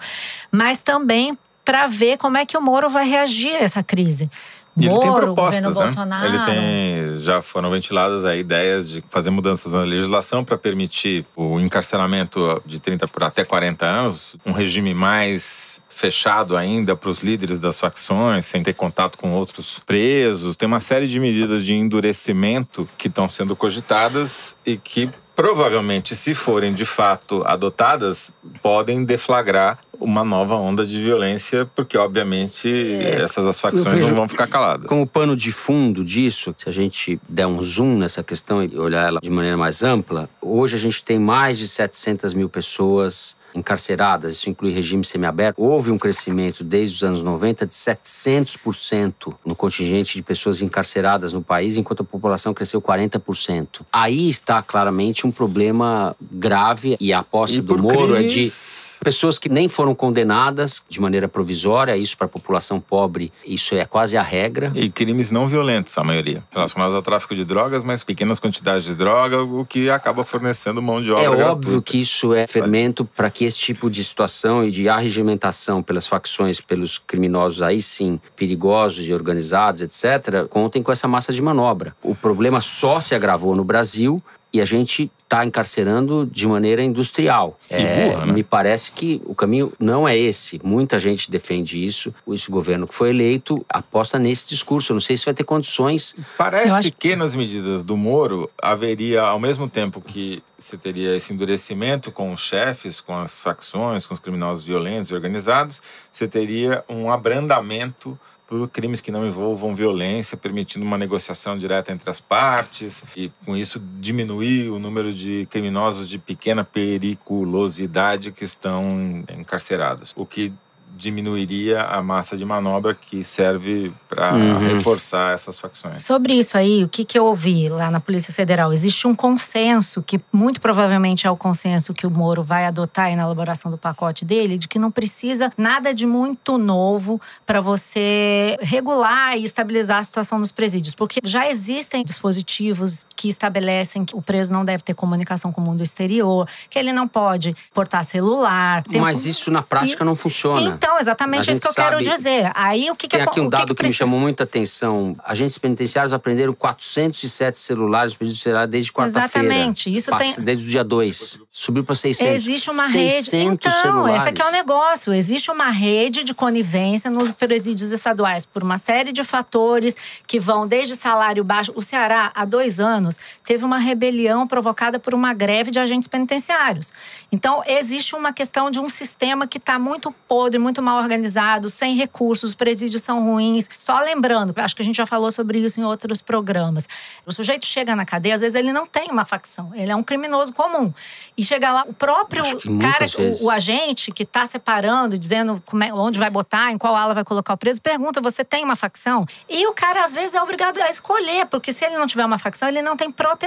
[SPEAKER 6] mas também para ver como é que o Moro vai reagir a essa crise.
[SPEAKER 5] E ele tem
[SPEAKER 6] Moro,
[SPEAKER 5] propostas, né?
[SPEAKER 6] Bolsonaro.
[SPEAKER 5] Ele tem, já foram ventiladas aí ideias de fazer mudanças na legislação para permitir o encarceramento de 30 por até 40 anos, um regime mais fechado ainda para os líderes das facções, sem ter contato com outros presos. Tem uma série de medidas de endurecimento que estão sendo cogitadas e que provavelmente, se forem de fato adotadas, podem deflagrar uma nova onda de violência, porque obviamente essas as facções
[SPEAKER 2] vejo
[SPEAKER 5] não vão ficar caladas.
[SPEAKER 2] Como pano de fundo disso, se a gente der um zoom nessa questão e olhar ela de maneira mais ampla, hoje a gente tem mais de 700 mil pessoas encarceradas, isso inclui regime semiaberto. Houve um crescimento desde os anos 90 de 700% no contingente de pessoas encarceradas no país, enquanto a população cresceu 40%. Aí está claramente um problema grave e a posse
[SPEAKER 5] E
[SPEAKER 2] do Moro é de pessoas que nem foram condenadas de maneira provisória, isso para a população pobre, isso é quase a regra.
[SPEAKER 5] E crimes não violentos, a maioria. Relacionados ao tráfico de drogas, mas pequenas quantidades de droga, o que acaba fornecendo mão de obra
[SPEAKER 2] É
[SPEAKER 5] gratuita.
[SPEAKER 2] óbvio que isso é fermento para que esse tipo de situação e de arregimentação pelas facções, pelos criminosos aí sim, perigosos e organizados, etc., contem com essa massa de manobra. O problema só se agravou no Brasil e a gente está encarcerando de maneira industrial. É,
[SPEAKER 5] E burra, né?
[SPEAKER 2] Me parece que o caminho não é esse. Muita gente defende isso. Esse governo que foi eleito aposta nesse discurso. Eu não sei se vai ter condições
[SPEAKER 5] Parece
[SPEAKER 6] acho-
[SPEAKER 5] que nas medidas do Moro haveria, ao mesmo tempo que você teria esse endurecimento com os chefes, com as facções, com os criminosos violentos e organizados, você teria um abrandamento por crimes que não envolvam violência, permitindo uma negociação direta entre as partes e, com isso, diminuir o número de criminosos de pequena periculosidade que estão encarcerados. O que diminuiria a massa de manobra que serve para
[SPEAKER 2] Uhum.
[SPEAKER 5] reforçar essas facções.
[SPEAKER 6] Sobre isso aí, o que, que eu ouvi lá na Polícia Federal? Existe um consenso, que muito provavelmente é o consenso que o Moro vai adotar aí na elaboração do pacote dele, de que não precisa nada de muito novo para você regular e estabilizar a situação nos presídios. Porque já existem dispositivos que estabelecem que o preso não deve ter comunicação com o mundo exterior, que ele não pode portar celular. Tem-
[SPEAKER 2] Mas isso na prática não funciona.
[SPEAKER 6] Então, exatamente
[SPEAKER 2] A
[SPEAKER 6] isso que eu
[SPEAKER 2] gente
[SPEAKER 6] quero
[SPEAKER 2] sabe-
[SPEAKER 6] dizer. Aí o que, que
[SPEAKER 2] Tem aqui um dado que, me
[SPEAKER 6] precisa-
[SPEAKER 2] chamou muita atenção. Agentes penitenciários apreenderam 407 celulares pedidos celular desde quarta-feira.
[SPEAKER 6] Exatamente. Isso
[SPEAKER 2] Passa-
[SPEAKER 6] tem-
[SPEAKER 2] Desde o dia 2. Subiu para 600.
[SPEAKER 6] Existe uma rede.
[SPEAKER 2] 600
[SPEAKER 6] Então,
[SPEAKER 2] celulares.
[SPEAKER 6] esse aqui é o negócio. Existe uma rede de conivência nos presídios estaduais por uma série de fatores que vão desde salário baixo. O Ceará, há dois anos, teve uma rebelião provocada por uma greve de agentes penitenciários. Então, existe uma questão de um sistema que está muito podre, muito mal organizado, sem recursos, os presídios são ruins. Só lembrando, acho que a gente já falou sobre isso em outros programas. O sujeito chega na cadeia, às vezes ele não tem uma facção, ele é um criminoso comum. E chega lá, o próprio cara,
[SPEAKER 2] vezes.
[SPEAKER 6] o, o agente que está separando, dizendo é- onde vai botar, em qual ala vai colocar o preso, pergunta: você tem uma facção? E o cara, às vezes, é obrigado a escolher, porque se ele não tiver uma facção, ele não tem proteção.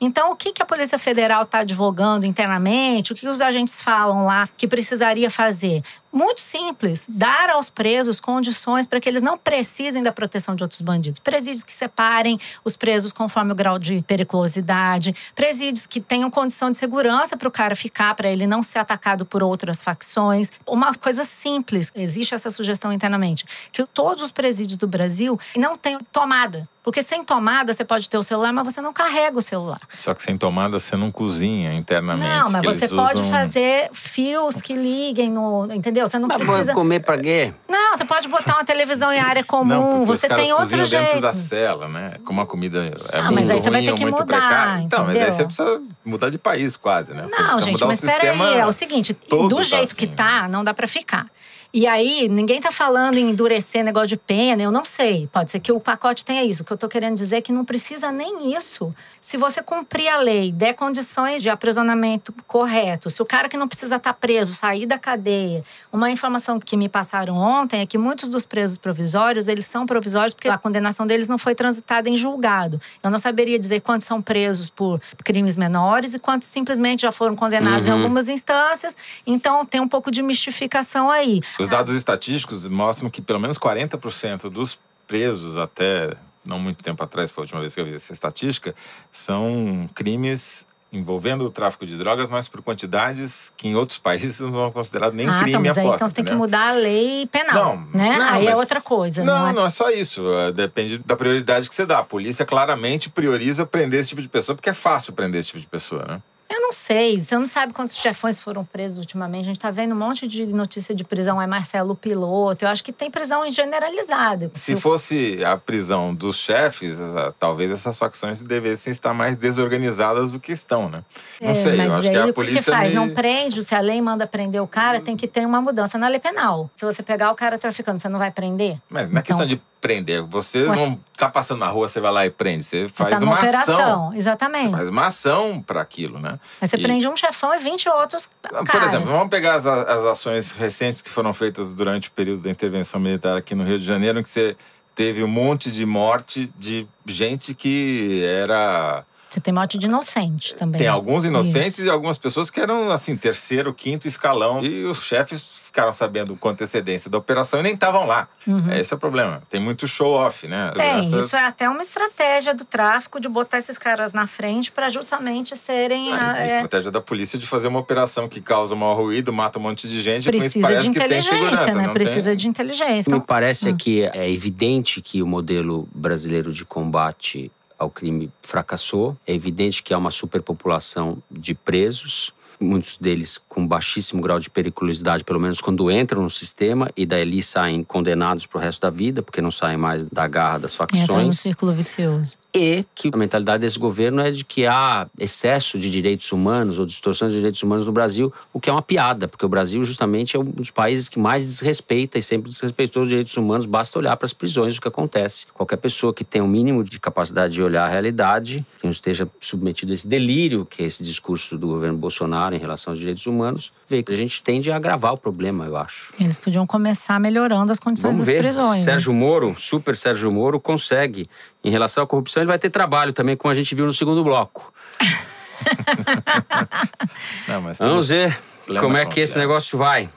[SPEAKER 6] Então, o que, que a Polícia Federal está advogando internamente? O que os agentes falam lá que precisaria fazer? Muito simples, dar aos presos condições para que eles não precisem da proteção de outros bandidos. Presídios que separem os presos conforme o grau de periculosidade, presídios que tenham condição de segurança para o cara ficar, para ele não ser atacado por outras facções. Uma coisa simples, existe essa sugestão internamente, que todos os presídios do Brasil não tenham tomada. Porque sem tomada você pode ter o celular, mas você não carrega o celular.
[SPEAKER 5] Só que sem tomada você não cozinha internamente.
[SPEAKER 6] Não, mas você pode
[SPEAKER 5] usam-
[SPEAKER 6] fazer fios que liguem no. Entendeu? Você não
[SPEAKER 2] Mas
[SPEAKER 6] precisa.
[SPEAKER 2] vai comer pra quê?
[SPEAKER 6] Não, você pode botar uma televisão em área comum,
[SPEAKER 5] Não, porque
[SPEAKER 6] você
[SPEAKER 5] os caras
[SPEAKER 6] tem outro jeito.
[SPEAKER 5] dentro da cela, né? Como a comida é
[SPEAKER 6] Ah,
[SPEAKER 5] muito
[SPEAKER 6] mas aí você vai
[SPEAKER 5] ruim
[SPEAKER 6] ter
[SPEAKER 5] ou
[SPEAKER 6] que
[SPEAKER 5] muito
[SPEAKER 6] mudar,
[SPEAKER 5] precária. Então, mas aí
[SPEAKER 6] entendeu?
[SPEAKER 5] você precisa mudar de país quase, né?
[SPEAKER 6] Não, gente,
[SPEAKER 5] mudar
[SPEAKER 6] mas
[SPEAKER 5] o sistema
[SPEAKER 6] peraí, é o seguinte, do
[SPEAKER 5] tá
[SPEAKER 6] jeito que
[SPEAKER 5] assim.
[SPEAKER 6] tá, não dá pra ficar. E aí, ninguém tá falando em endurecer negócio de pena, eu não sei. Pode ser que o pacote tenha isso. O que eu tô querendo dizer é que não precisa nem isso. Se você cumprir a lei, der condições de aprisionamento correto, se o cara que não precisa estar tá preso sair da cadeia. Uma informação que me passaram ontem é que muitos dos presos provisórios, eles são provisórios porque a condenação deles não foi transitada em julgado. Eu não saberia dizer quantos são presos por crimes menores e quantos simplesmente já foram condenados uhum. em algumas instâncias. Então, tem um pouco de mistificação aí.
[SPEAKER 5] Os dados estatísticos mostram que pelo menos 40% dos presos até não muito tempo atrás, foi a última vez que eu vi essa estatística, são crimes envolvendo o tráfico de drogas, mas por quantidades que em outros países não são considerados nem ah, crime
[SPEAKER 6] então,
[SPEAKER 5] mas aí,
[SPEAKER 6] Então você tem que mudar a lei penal, não, né? Não, aí é outra coisa.
[SPEAKER 5] Não,
[SPEAKER 6] não é...
[SPEAKER 5] não é só isso. É, depende da prioridade que você dá. A polícia claramente prioriza prender esse tipo de pessoa porque é fácil prender esse tipo de pessoa, né?
[SPEAKER 6] Eu não sei. Você não sabe quantos chefões foram presos ultimamente. A gente está vendo um monte de notícia de prisão. É Marcelo Piloto. Eu acho que tem prisão generalizada.
[SPEAKER 5] Se fosse a prisão dos chefes, talvez essas facções devessem estar mais desorganizadas do que estão, né? Não é, sei. Eu acho que a polícia. O que faz?
[SPEAKER 6] Me... Não prende. Se a lei manda prender o cara, tem que ter uma mudança na lei penal. Se você pegar o cara traficando, você não vai prender?
[SPEAKER 5] Mas não é então... questão de prender. Você Ué. não tá passando na rua, você vai lá e prende. Você faz você tá uma operação, ação.
[SPEAKER 6] Exatamente.
[SPEAKER 5] Você faz uma ação para aquilo, né?
[SPEAKER 6] Mas você e... prende um chefão e 20 outros caras.
[SPEAKER 5] Por exemplo, vamos pegar as, as ações recentes que foram feitas durante o período da intervenção militar aqui no Rio de Janeiro, em que você teve um monte de morte de gente que era
[SPEAKER 6] você tem morte de inocente também.
[SPEAKER 5] Tem alguns inocentes Isso. e algumas pessoas que eram, assim, terceiro, quinto escalão. E os chefes ficaram sabendo com antecedência da operação e nem estavam lá. Uhum. Esse é o problema. Tem muito show-off, né?
[SPEAKER 6] Tem. Essa... Isso é até uma estratégia do tráfico de botar esses caras na frente para justamente serem.
[SPEAKER 5] Ah, a, é... estratégia da polícia de fazer uma operação que causa um maior ruído, mata um monte de gente. Precisa com isso parece que tem segurança.
[SPEAKER 6] Né? Precisa
[SPEAKER 5] tem...
[SPEAKER 6] de inteligência.
[SPEAKER 2] Me parece hum. que é evidente que o modelo brasileiro de combate ao crime fracassou. É evidente que há uma superpopulação de presos, muitos deles com baixíssimo grau de periculosidade, pelo menos quando entram no sistema, e daí saem condenados para o resto da vida, porque não saem mais da garra das facções. Entra
[SPEAKER 6] no círculo vicioso
[SPEAKER 2] e que a mentalidade desse governo é de que há excesso de direitos humanos ou distorção de direitos humanos no Brasil, o que é uma piada, porque o Brasil justamente é um dos países que mais desrespeita e sempre desrespeitou os direitos humanos, basta olhar para as prisões, o que acontece. Qualquer pessoa que tenha o um mínimo de capacidade de olhar a realidade, que não esteja submetido a esse delírio, que é esse discurso do governo Bolsonaro em relação aos direitos humanos, vê que a gente tende a agravar o problema, eu acho.
[SPEAKER 6] Eles podiam começar melhorando as condições Vamos das ver. prisões.
[SPEAKER 2] Né? Sérgio né? Moro, super Sérgio Moro, consegue em relação à corrupção, ele vai ter trabalho também, como a gente viu no segundo bloco. Não, Vamos ver como é que esse negócio vai.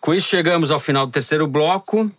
[SPEAKER 2] Com isso, chegamos ao final do terceiro bloco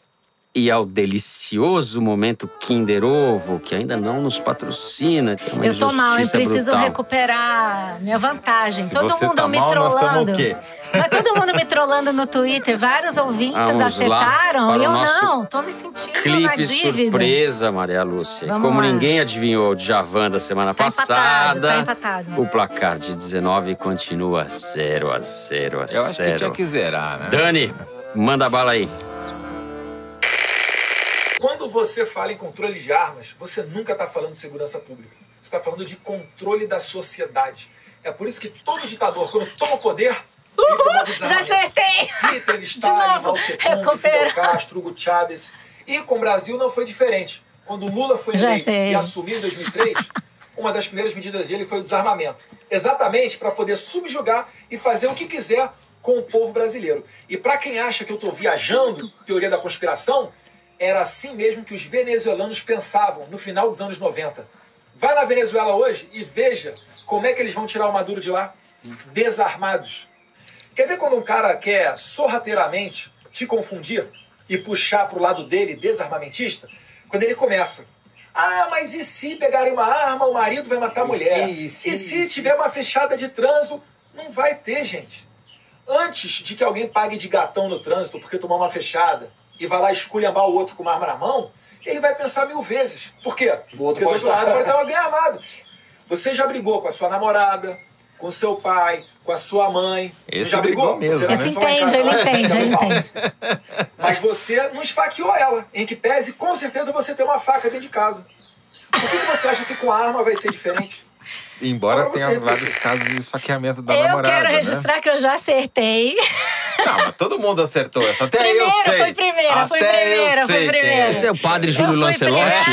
[SPEAKER 2] e ao delicioso momento Kinder Ovo, que ainda não nos patrocina. Que é uma
[SPEAKER 6] eu tô mal, eu preciso
[SPEAKER 2] brutal.
[SPEAKER 6] recuperar minha vantagem.
[SPEAKER 5] Se
[SPEAKER 6] todo mundo
[SPEAKER 5] tá
[SPEAKER 6] me
[SPEAKER 5] mal,
[SPEAKER 6] trollando.
[SPEAKER 5] Nós o quê?
[SPEAKER 6] Mas todo mundo me trollando no Twitter, vários ouvintes Vamos acertaram e eu não, tô me sentindo
[SPEAKER 2] clipe
[SPEAKER 6] na dívida.
[SPEAKER 2] surpresa, Maria Lúcia. Vamos Como lá. ninguém adivinhou o Djavan da semana tá passada,
[SPEAKER 6] empatado, tá empatado.
[SPEAKER 2] o placar de 19 continua 0 a 0 a 0.
[SPEAKER 5] Eu acho que tinha que zerar, né?
[SPEAKER 2] Dani, manda bala aí.
[SPEAKER 1] Quando você fala em controle de armas, você nunca está falando de segurança pública. Você está falando de controle da sociedade. É por isso que todo ditador, quando toma o poder,
[SPEAKER 6] já acertei!
[SPEAKER 1] Hitler, Stalin, Mao Tse Fidel Castro, Hugo Chávez. E com o Brasil não foi diferente. Quando Lula foi eleito e assumiu em 2003, uma das primeiras medidas dele foi o desarmamento. Exatamente para poder subjugar e fazer o que quiser com o povo brasileiro. E para quem acha que eu estou viajando, teoria da conspiração, era assim mesmo que os venezuelanos pensavam no final dos anos 90. Vai na Venezuela hoje e veja como é que eles vão tirar o Maduro de lá. Desarmados. Quer ver quando um cara quer sorrateiramente te confundir e puxar para o lado dele desarmamentista? Quando ele começa. Ah, mas e se pegarem uma arma, o marido vai matar a mulher? E se, e se, e se tiver uma fechada de trânsito? Não vai ter, gente. Antes de que alguém pague de gatão no trânsito porque tomou uma fechada e vai lá esculhambar o outro com uma arma na mão, ele vai pensar mil vezes. Por quê? Porque do outro lado pode ter alguém armado. Você já brigou com a sua namorada, com seu pai, com a sua mãe.
[SPEAKER 5] Esse já brigou, brigou mesmo. Você
[SPEAKER 6] né? entende, ele entende, ele entende.
[SPEAKER 1] Mas você não esfaqueou ela, em que pese com certeza você tem uma faca dentro de casa. Por que, que você acha que com a arma vai ser diferente?
[SPEAKER 5] Embora tenha vários casos de esfaqueamento da
[SPEAKER 6] eu
[SPEAKER 5] namorada.
[SPEAKER 6] Eu quero registrar
[SPEAKER 5] né?
[SPEAKER 6] que eu já acertei.
[SPEAKER 5] Não, mas todo mundo acertou essa. Até primeira, eu sei.
[SPEAKER 6] Foi primeira,
[SPEAKER 5] Até
[SPEAKER 6] foi primeira,
[SPEAKER 5] eu
[SPEAKER 6] foi primeira.
[SPEAKER 2] Esse é o padre Júlio Lancelotti?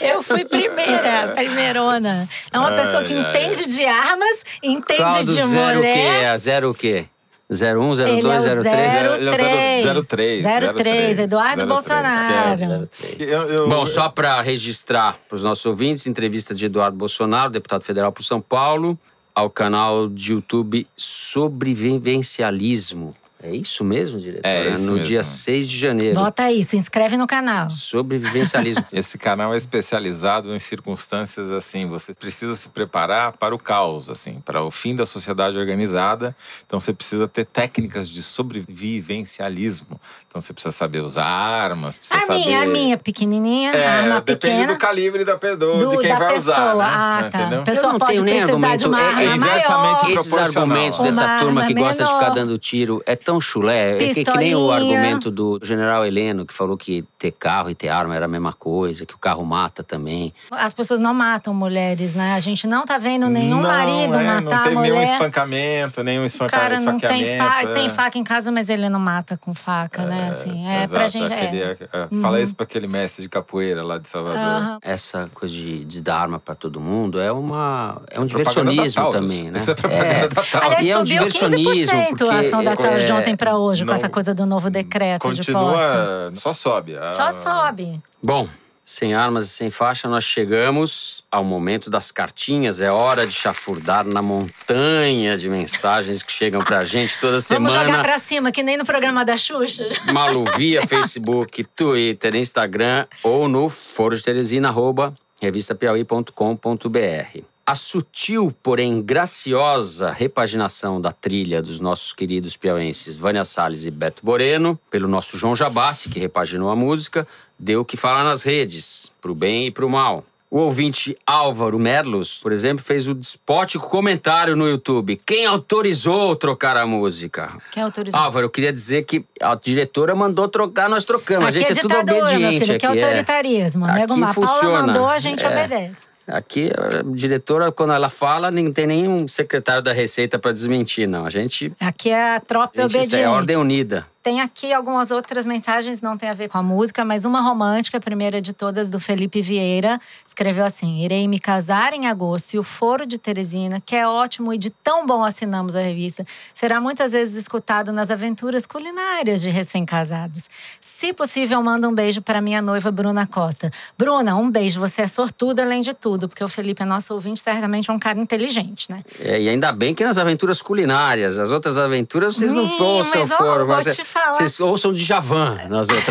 [SPEAKER 6] eu fui primeira, primeirona. É uma ai, pessoa que ai, entende ai. de armas, entende Claudio de
[SPEAKER 2] zero
[SPEAKER 6] mulher.
[SPEAKER 2] O quê? É zero o quê? 01, 02,
[SPEAKER 6] ele é
[SPEAKER 2] 03?
[SPEAKER 6] 03. 03. 03, Eduardo 03, Bolsonaro. 03.
[SPEAKER 2] Eu, eu, Bom, só para registrar para os nossos ouvintes, entrevista de Eduardo Bolsonaro, deputado federal por São Paulo, ao canal de YouTube Sobrevivencialismo. É isso mesmo, diretor?
[SPEAKER 5] É isso
[SPEAKER 2] no
[SPEAKER 5] mesmo.
[SPEAKER 2] dia 6 de janeiro.
[SPEAKER 6] Bota aí, se inscreve no canal.
[SPEAKER 2] Sobrevivencialismo.
[SPEAKER 5] Esse canal é especializado em circunstâncias assim, você precisa se preparar para o caos, assim, para o fim da sociedade organizada. Então você precisa ter técnicas de sobrevivencialismo. Então você precisa saber usar armas, precisa
[SPEAKER 6] arminha,
[SPEAKER 5] saber...
[SPEAKER 6] Arminha, pequenininha,
[SPEAKER 5] é,
[SPEAKER 6] arma
[SPEAKER 5] depende
[SPEAKER 6] pequena.
[SPEAKER 5] do calibre da do, de quem vai
[SPEAKER 6] pessoa.
[SPEAKER 5] usar, né?
[SPEAKER 6] Ah, tá.
[SPEAKER 5] Entendeu?
[SPEAKER 6] A pessoa
[SPEAKER 2] Eu não tenho nem argumento,
[SPEAKER 6] de uma
[SPEAKER 2] é
[SPEAKER 6] arma
[SPEAKER 5] inversamente
[SPEAKER 6] maior.
[SPEAKER 2] Esses argumentos dessa
[SPEAKER 6] Uma
[SPEAKER 2] turma que
[SPEAKER 6] arma
[SPEAKER 2] gosta de ficar
[SPEAKER 6] menor.
[SPEAKER 2] dando tiro é tão chulé. É que, que nem o argumento do general Heleno, que falou que ter carro e ter arma era a mesma coisa, que o carro mata também.
[SPEAKER 6] As pessoas não matam mulheres, né? A gente não tá vendo nenhum
[SPEAKER 5] não,
[SPEAKER 6] marido
[SPEAKER 5] é,
[SPEAKER 6] matar
[SPEAKER 5] Não tem
[SPEAKER 6] mulher.
[SPEAKER 5] nenhum espancamento, nenhum
[SPEAKER 6] O
[SPEAKER 5] esfanca-
[SPEAKER 6] cara não tem, fa
[SPEAKER 5] é.
[SPEAKER 6] tem faca em casa, mas ele não mata com faca, né? Assim, é
[SPEAKER 5] Exato,
[SPEAKER 6] pra gente.
[SPEAKER 5] aquele-
[SPEAKER 6] é.
[SPEAKER 5] é, Fala isso para aquele mestre de capoeira lá de Salvador.
[SPEAKER 6] Aham.
[SPEAKER 2] Essa coisa de, de dar arma pra todo mundo é, uma, é um diversionismo também, né?
[SPEAKER 5] Isso é propaganda da Taurus.
[SPEAKER 6] Aliás,
[SPEAKER 2] E é um diversionismo,
[SPEAKER 6] 15% a ação da
[SPEAKER 2] porque,
[SPEAKER 6] Taurus de
[SPEAKER 2] é,
[SPEAKER 6] ontem pra hoje, com
[SPEAKER 5] não-
[SPEAKER 6] essa coisa do novo decreto de posse.
[SPEAKER 5] Continua, só sobe.
[SPEAKER 6] Só
[SPEAKER 5] Ah,
[SPEAKER 6] sobe.
[SPEAKER 2] Bom, sem armas e sem faixa, nós chegamos ao momento das cartinhas. É hora de chafurdar na montanha de mensagens que chegam pra gente toda
[SPEAKER 6] Vamos jogar
[SPEAKER 2] semana.
[SPEAKER 6] pra cima, que nem no programa da Xuxa.
[SPEAKER 2] Malu via Facebook, Twitter, Instagram ou no Foro de Teresina, arroba revistapiauí.com.br. A sutil, porém graciosa repaginação da trilha dos nossos queridos piauenses Vânia Salles e Beto Moreno, pelo nosso João Jabassi, que repaginou a música, deu o que falar nas redes, pro bem e pro mal. O ouvinte Álvaro Merlos, por exemplo, fez o despótico comentário no YouTube. Quem autorizou trocar a música?
[SPEAKER 6] Quem autorizou?
[SPEAKER 2] Álvaro, eu queria dizer que a diretora mandou trocar, nós trocamos.
[SPEAKER 6] aqui
[SPEAKER 2] a gente
[SPEAKER 6] é
[SPEAKER 2] é, tudo obediente
[SPEAKER 6] filho. Aqui é
[SPEAKER 2] aqui.
[SPEAKER 6] autoritarismo.
[SPEAKER 2] Aqui
[SPEAKER 6] Nego, a Paula
[SPEAKER 2] funciona.
[SPEAKER 6] mandou, a gente
[SPEAKER 2] É.
[SPEAKER 6] obedece.
[SPEAKER 2] Aqui, a diretora, quando ela fala, não tem nenhum secretário da Receita para desmentir, não. A gente,
[SPEAKER 6] Aqui é a tropa
[SPEAKER 2] a gente isso
[SPEAKER 6] obediente.
[SPEAKER 2] é ordem unida.
[SPEAKER 6] Tem aqui algumas outras mensagens, não tem a ver com a música, mas uma romântica, a primeira de todas, do Felipe Vieira. Escreveu assim: Irei me casar em agosto e o Foro de Teresina, que é ótimo e de tão bom assinamos a revista, será muitas vezes escutado nas aventuras culinárias de recém-casados. Se possível, manda um beijo para minha noiva Bruna Costa. Bruna, um beijo. Você é sortuda além de tudo, porque o Felipe é nosso ouvinte, certamente é um cara inteligente, né?
[SPEAKER 2] É, e ainda bem que nas aventuras culinárias. As outras aventuras vocês não
[SPEAKER 6] Ih,
[SPEAKER 2] ouçam
[SPEAKER 6] mas, ó,
[SPEAKER 2] é-
[SPEAKER 6] falar.
[SPEAKER 2] vocês ouçam de Javan nas outras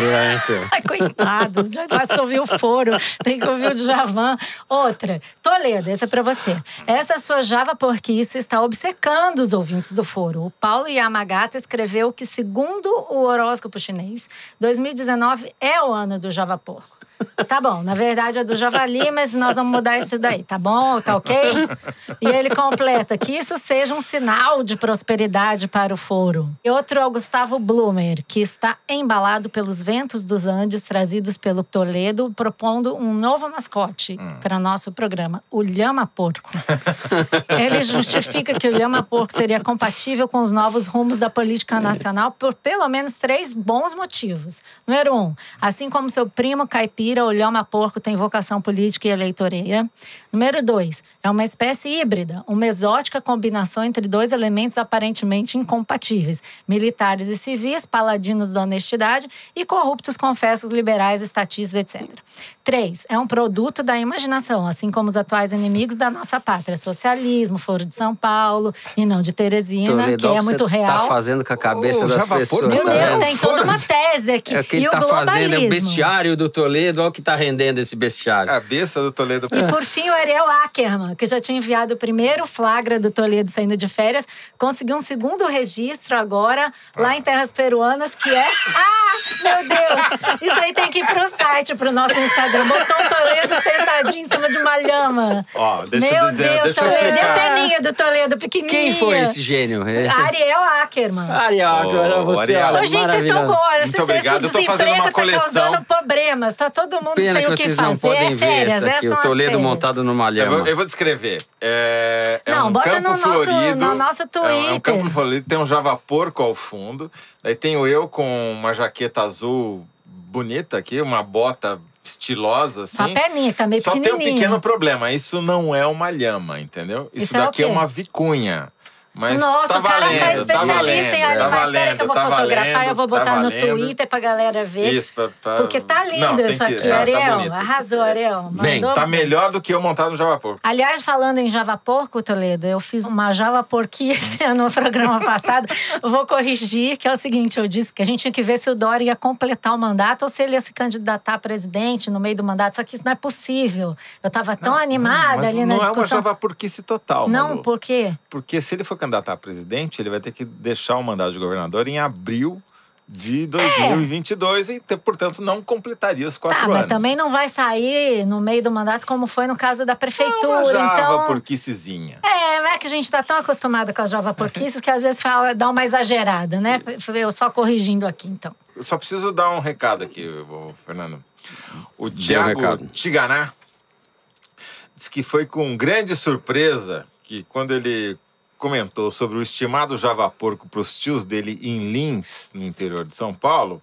[SPEAKER 6] coitados, já basta ouvir o foro, tem que ouvir o Djavan. Outra, Toledo, essa é pra você. Essa sua Java porquice está obcecando os ouvintes do foro. O Paulo Yamagata escreveu que, segundo o horóscopo chinês, 2019 é o ano do Java porco. Tá bom, na verdade é do javali, mas nós vamos mudar isso daí, tá bom? Tá ok? E ele completa que isso seja um sinal de prosperidade para o foro. E outro é o Gustavo Blumer, que está embalado pelos ventos dos Andes trazidos pelo Toledo, propondo um novo mascote para nosso programa, o Lhama Porco. Ele justifica que o Lhama Porco seria compatível com os novos rumos da política nacional por pelo menos três bons motivos. Número um, assim como seu primo caipira, o Lhama Porco tem vocação política e eleitoreira. Número dois, é uma espécie híbrida, uma exótica combinação entre dois elementos aparentemente incompatíveis: militares e civis, paladinos da honestidade e corruptos confessos liberais, estatistas, etc. Três, é um produto da imaginação, assim como os atuais inimigos da nossa pátria: socialismo, Foro de São Paulo e não de Teresina,
[SPEAKER 2] Toledo,
[SPEAKER 6] que é
[SPEAKER 2] o que
[SPEAKER 6] muito
[SPEAKER 2] você
[SPEAKER 6] real.
[SPEAKER 2] tá fazendo com a cabeça
[SPEAKER 5] Ô,
[SPEAKER 2] das pessoas.
[SPEAKER 6] Meu
[SPEAKER 2] tá
[SPEAKER 6] Deus,
[SPEAKER 2] vendo?
[SPEAKER 6] tem toda uma tese aqui.
[SPEAKER 2] É o que
[SPEAKER 6] e
[SPEAKER 2] ele
[SPEAKER 6] o
[SPEAKER 2] tá fazendo, é o bestiário do Toledo, olha o que tá rendendo esse bestiário.
[SPEAKER 5] Cabeça do Toledo.
[SPEAKER 6] E por fim, o Ariel Ackerman, que já tinha enviado o primeiro flagra do Toledo saindo de férias, conseguiu um segundo registro agora, lá em terras peruanas, que é. Ah, meu Deus! Isso aí tem que ir pro site, pro nosso Instagram. Botou o Toledo sentadinho em cima de uma lhama.
[SPEAKER 5] Ó, deixa
[SPEAKER 6] meu
[SPEAKER 5] eu dizer,
[SPEAKER 6] Deus,
[SPEAKER 5] deixa eu
[SPEAKER 6] Toledo. E a
[SPEAKER 5] explicar.
[SPEAKER 6] peninha do Toledo, pequenininha.
[SPEAKER 2] Quem foi esse gênio? Esse...
[SPEAKER 6] Ariel Ackerman.
[SPEAKER 2] Ariel,
[SPEAKER 5] Ô,
[SPEAKER 2] você
[SPEAKER 5] Ariel.
[SPEAKER 6] Ô, gente, vocês estão com olha,
[SPEAKER 5] Muito obrigado,
[SPEAKER 6] esse
[SPEAKER 5] eu tô fazendo uma coleção.
[SPEAKER 6] Tá causando problemas, tá todo todo mundo
[SPEAKER 2] Pena
[SPEAKER 6] tem
[SPEAKER 2] que
[SPEAKER 6] o que
[SPEAKER 2] vocês
[SPEAKER 6] fazer.
[SPEAKER 2] não podem
[SPEAKER 6] é
[SPEAKER 2] ver
[SPEAKER 6] férias,
[SPEAKER 2] isso aqui.
[SPEAKER 6] é,
[SPEAKER 2] O Toledo
[SPEAKER 6] férias.
[SPEAKER 2] montado numa
[SPEAKER 5] Eu
[SPEAKER 2] lhama.
[SPEAKER 5] vou, eu vou descrever. É, é
[SPEAKER 6] Não,
[SPEAKER 5] um
[SPEAKER 6] bota
[SPEAKER 5] campo
[SPEAKER 6] no nosso-
[SPEAKER 5] florido.
[SPEAKER 6] no nosso
[SPEAKER 5] É um- É um,
[SPEAKER 6] Twitter.
[SPEAKER 5] campo florido, tem um Java porco ao fundo. Daí tenho eu com uma jaqueta azul bonita aqui, uma bota estilosa, assim.
[SPEAKER 6] Uma perninha, tá meio
[SPEAKER 5] Só tem um pequeno problema, isso não é uma lhama, entendeu? Isso,
[SPEAKER 6] Isso é
[SPEAKER 5] daqui é
[SPEAKER 6] quê?
[SPEAKER 5] uma vicunha. Mas
[SPEAKER 6] Nossa,
[SPEAKER 5] tá
[SPEAKER 6] o cara
[SPEAKER 5] valendo,
[SPEAKER 6] tá
[SPEAKER 5] tá
[SPEAKER 6] especialista
[SPEAKER 5] valendo,
[SPEAKER 6] em
[SPEAKER 5] tá
[SPEAKER 6] animais. Espera que
[SPEAKER 5] valendo,
[SPEAKER 6] eu vou
[SPEAKER 5] tá
[SPEAKER 6] fotografar
[SPEAKER 5] valendo,
[SPEAKER 6] e eu vou botar
[SPEAKER 5] tá
[SPEAKER 6] no. Twitter pra galera ver.
[SPEAKER 5] Isso, pra, pra-
[SPEAKER 6] Porque tá lindo
[SPEAKER 5] Não,
[SPEAKER 6] isso
[SPEAKER 5] que-
[SPEAKER 6] aqui,
[SPEAKER 5] é, tá
[SPEAKER 6] Ariel.
[SPEAKER 5] bonito.
[SPEAKER 6] Arrasou, Ariel.
[SPEAKER 2] Bem,
[SPEAKER 6] Mandou
[SPEAKER 5] Tá melhor do que eu montado no Java Porco.
[SPEAKER 6] Aliás, falando em Java Porco, Toledo, eu fiz uma Java Porquice no programa passado. Vou corrigir, que é o seguinte: eu disse que a gente tinha que ver se o Dória ia completar o mandato ou se ele ia se candidatar a presidente no meio do mandato. Só que isso não é possível. Eu estava tão animada
[SPEAKER 5] Mas
[SPEAKER 6] ali
[SPEAKER 5] não
[SPEAKER 6] na
[SPEAKER 5] é uma
[SPEAKER 6] discussão.
[SPEAKER 5] Java Porquice total,
[SPEAKER 6] não,
[SPEAKER 5] Malu.
[SPEAKER 6] por quê?
[SPEAKER 5] Porque se ele for candidato a presidente, ele vai ter que deixar o mandato de governador em abril de 2022 e, te- portanto, não completaria os quatro
[SPEAKER 6] Tá, mas
[SPEAKER 5] anos.
[SPEAKER 6] também não vai sair no meio do mandato como foi no caso da
[SPEAKER 5] É
[SPEAKER 6] prefeitura.
[SPEAKER 5] uma Java
[SPEAKER 6] então.
[SPEAKER 5] Porquicezinha.
[SPEAKER 6] É, mas é que a gente tá tão acostumado com as Java Porquices que às vezes fala, dá uma exagerada, né? Eu só corrigindo aqui, então.
[SPEAKER 5] Eu só preciso dar um recado aqui, Fernando. O
[SPEAKER 2] um
[SPEAKER 5] Tiago
[SPEAKER 2] recado.
[SPEAKER 5] Tiganá disse que foi com grande surpresa que quando ele comentou sobre o estimado Java Porco para os tios dele em Lins, no interior de São Paulo,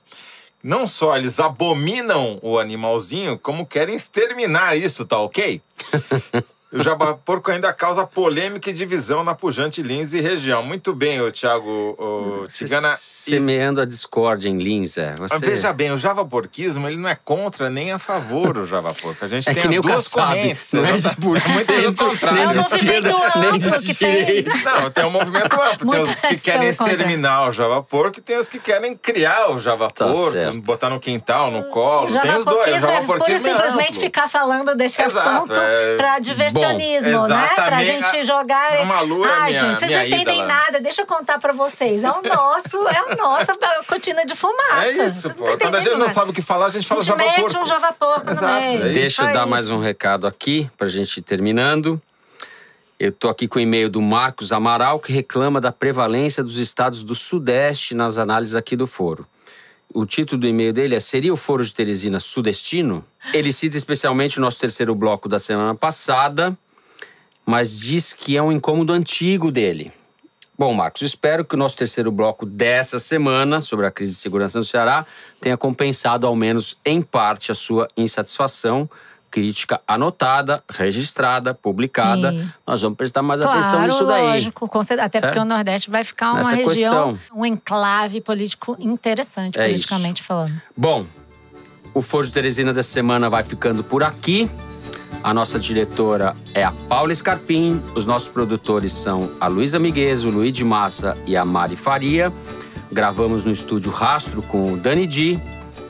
[SPEAKER 5] não só eles abominam o animalzinho, como querem exterminar isso, tá ok? O Java Porco ainda causa polêmica e divisão na pujante Lins e região. Muito bem, o Tiago o Tigana. E
[SPEAKER 2] Semeando a discórdia em Lins, é. Você...
[SPEAKER 5] veja bem, o javaporquismo ele não é contra nem a favor o javaporco. A gente
[SPEAKER 2] É
[SPEAKER 5] tem
[SPEAKER 2] que nem o
[SPEAKER 5] duas correntes.
[SPEAKER 2] não é de por
[SPEAKER 5] muito pelo contrário.
[SPEAKER 6] É um
[SPEAKER 2] nem de
[SPEAKER 6] movimento
[SPEAKER 2] esquerda, nem de
[SPEAKER 6] amplo que tem.
[SPEAKER 5] Não, tem um movimento amplo. Tem os que querem exterminar o javaporco e tem os que querem criar o
[SPEAKER 2] Tá
[SPEAKER 5] javaporco,
[SPEAKER 2] certo.
[SPEAKER 5] botar no quintal, no colo. Tem os dois. O
[SPEAKER 6] Javaporquismo é e
[SPEAKER 5] é
[SPEAKER 6] simplesmente
[SPEAKER 5] amplo.
[SPEAKER 6] ficar falando desse
[SPEAKER 5] Exato,
[SPEAKER 6] assunto
[SPEAKER 5] é-
[SPEAKER 6] pra diversionismo,
[SPEAKER 5] Bom,
[SPEAKER 6] né? Pra gente jogar.
[SPEAKER 5] A Malu é
[SPEAKER 6] ah,
[SPEAKER 5] minha-
[SPEAKER 6] gente, vocês
[SPEAKER 5] minha
[SPEAKER 6] não entendem
[SPEAKER 5] ídola.
[SPEAKER 6] nada, deixa eu contar pra vocês. É o nosso, é o nosso cortina de fumaça.
[SPEAKER 5] É isso, pô. Quando a gente não sabe o que falar, a gente fala
[SPEAKER 6] A gente mete um javaporco no
[SPEAKER 5] Exato,
[SPEAKER 6] meio.
[SPEAKER 5] é.
[SPEAKER 2] Deixa eu dar
[SPEAKER 6] isso.
[SPEAKER 2] mais um recado aqui, pra gente ir terminando. Eu tô aqui com o e-mail do Marcos Amaral, que reclama da prevalência dos estados do Sudeste nas análises aqui do foro. O título do e-mail dele é Seria o Foro de Teresina sudestino? Ele cita especialmente o nosso terceiro bloco da semana passada, mas diz que é um incômodo antigo dele. Bom, Marcos, espero que o nosso terceiro bloco dessa semana, sobre a crise de segurança no Ceará, tenha compensado, ao menos em parte, a sua insatisfação. Crítica anotada, registrada, publicada.
[SPEAKER 6] Sim.
[SPEAKER 2] Nós vamos prestar mais
[SPEAKER 6] Claro,
[SPEAKER 2] atenção nisso daí.
[SPEAKER 6] lógico. Até
[SPEAKER 2] Certo?
[SPEAKER 6] porque o Nordeste vai ficar uma
[SPEAKER 2] Nessa
[SPEAKER 6] região,
[SPEAKER 2] questão.
[SPEAKER 6] um enclave político interessante,
[SPEAKER 2] É
[SPEAKER 6] politicamente falando.
[SPEAKER 2] Bom, o Foro de Teresina dessa semana vai ficando por aqui. A nossa diretora é a Paula Scarpim. Os nossos produtores são a Luísa Miguez, o Luiz de Massa e a Mari Faria. Gravamos no estúdio Rastro com o Dani Di.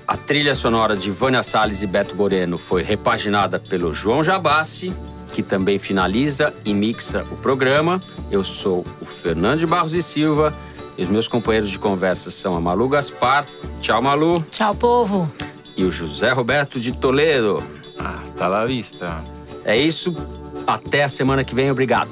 [SPEAKER 2] A trilha sonora de Vânia Salles e Beto Moreno foi repaginada pelo João Jabassi, que também finaliza e mixa o programa. Eu sou o Fernando de Barros e Silva e os meus companheiros de conversa são a Malu Gaspar. Tchau, Malu
[SPEAKER 6] Tchau, povo.
[SPEAKER 2] e o José Roberto de Toledo.
[SPEAKER 5] Hasta la vista.
[SPEAKER 2] É isso. Até a semana que vem. Obrigado.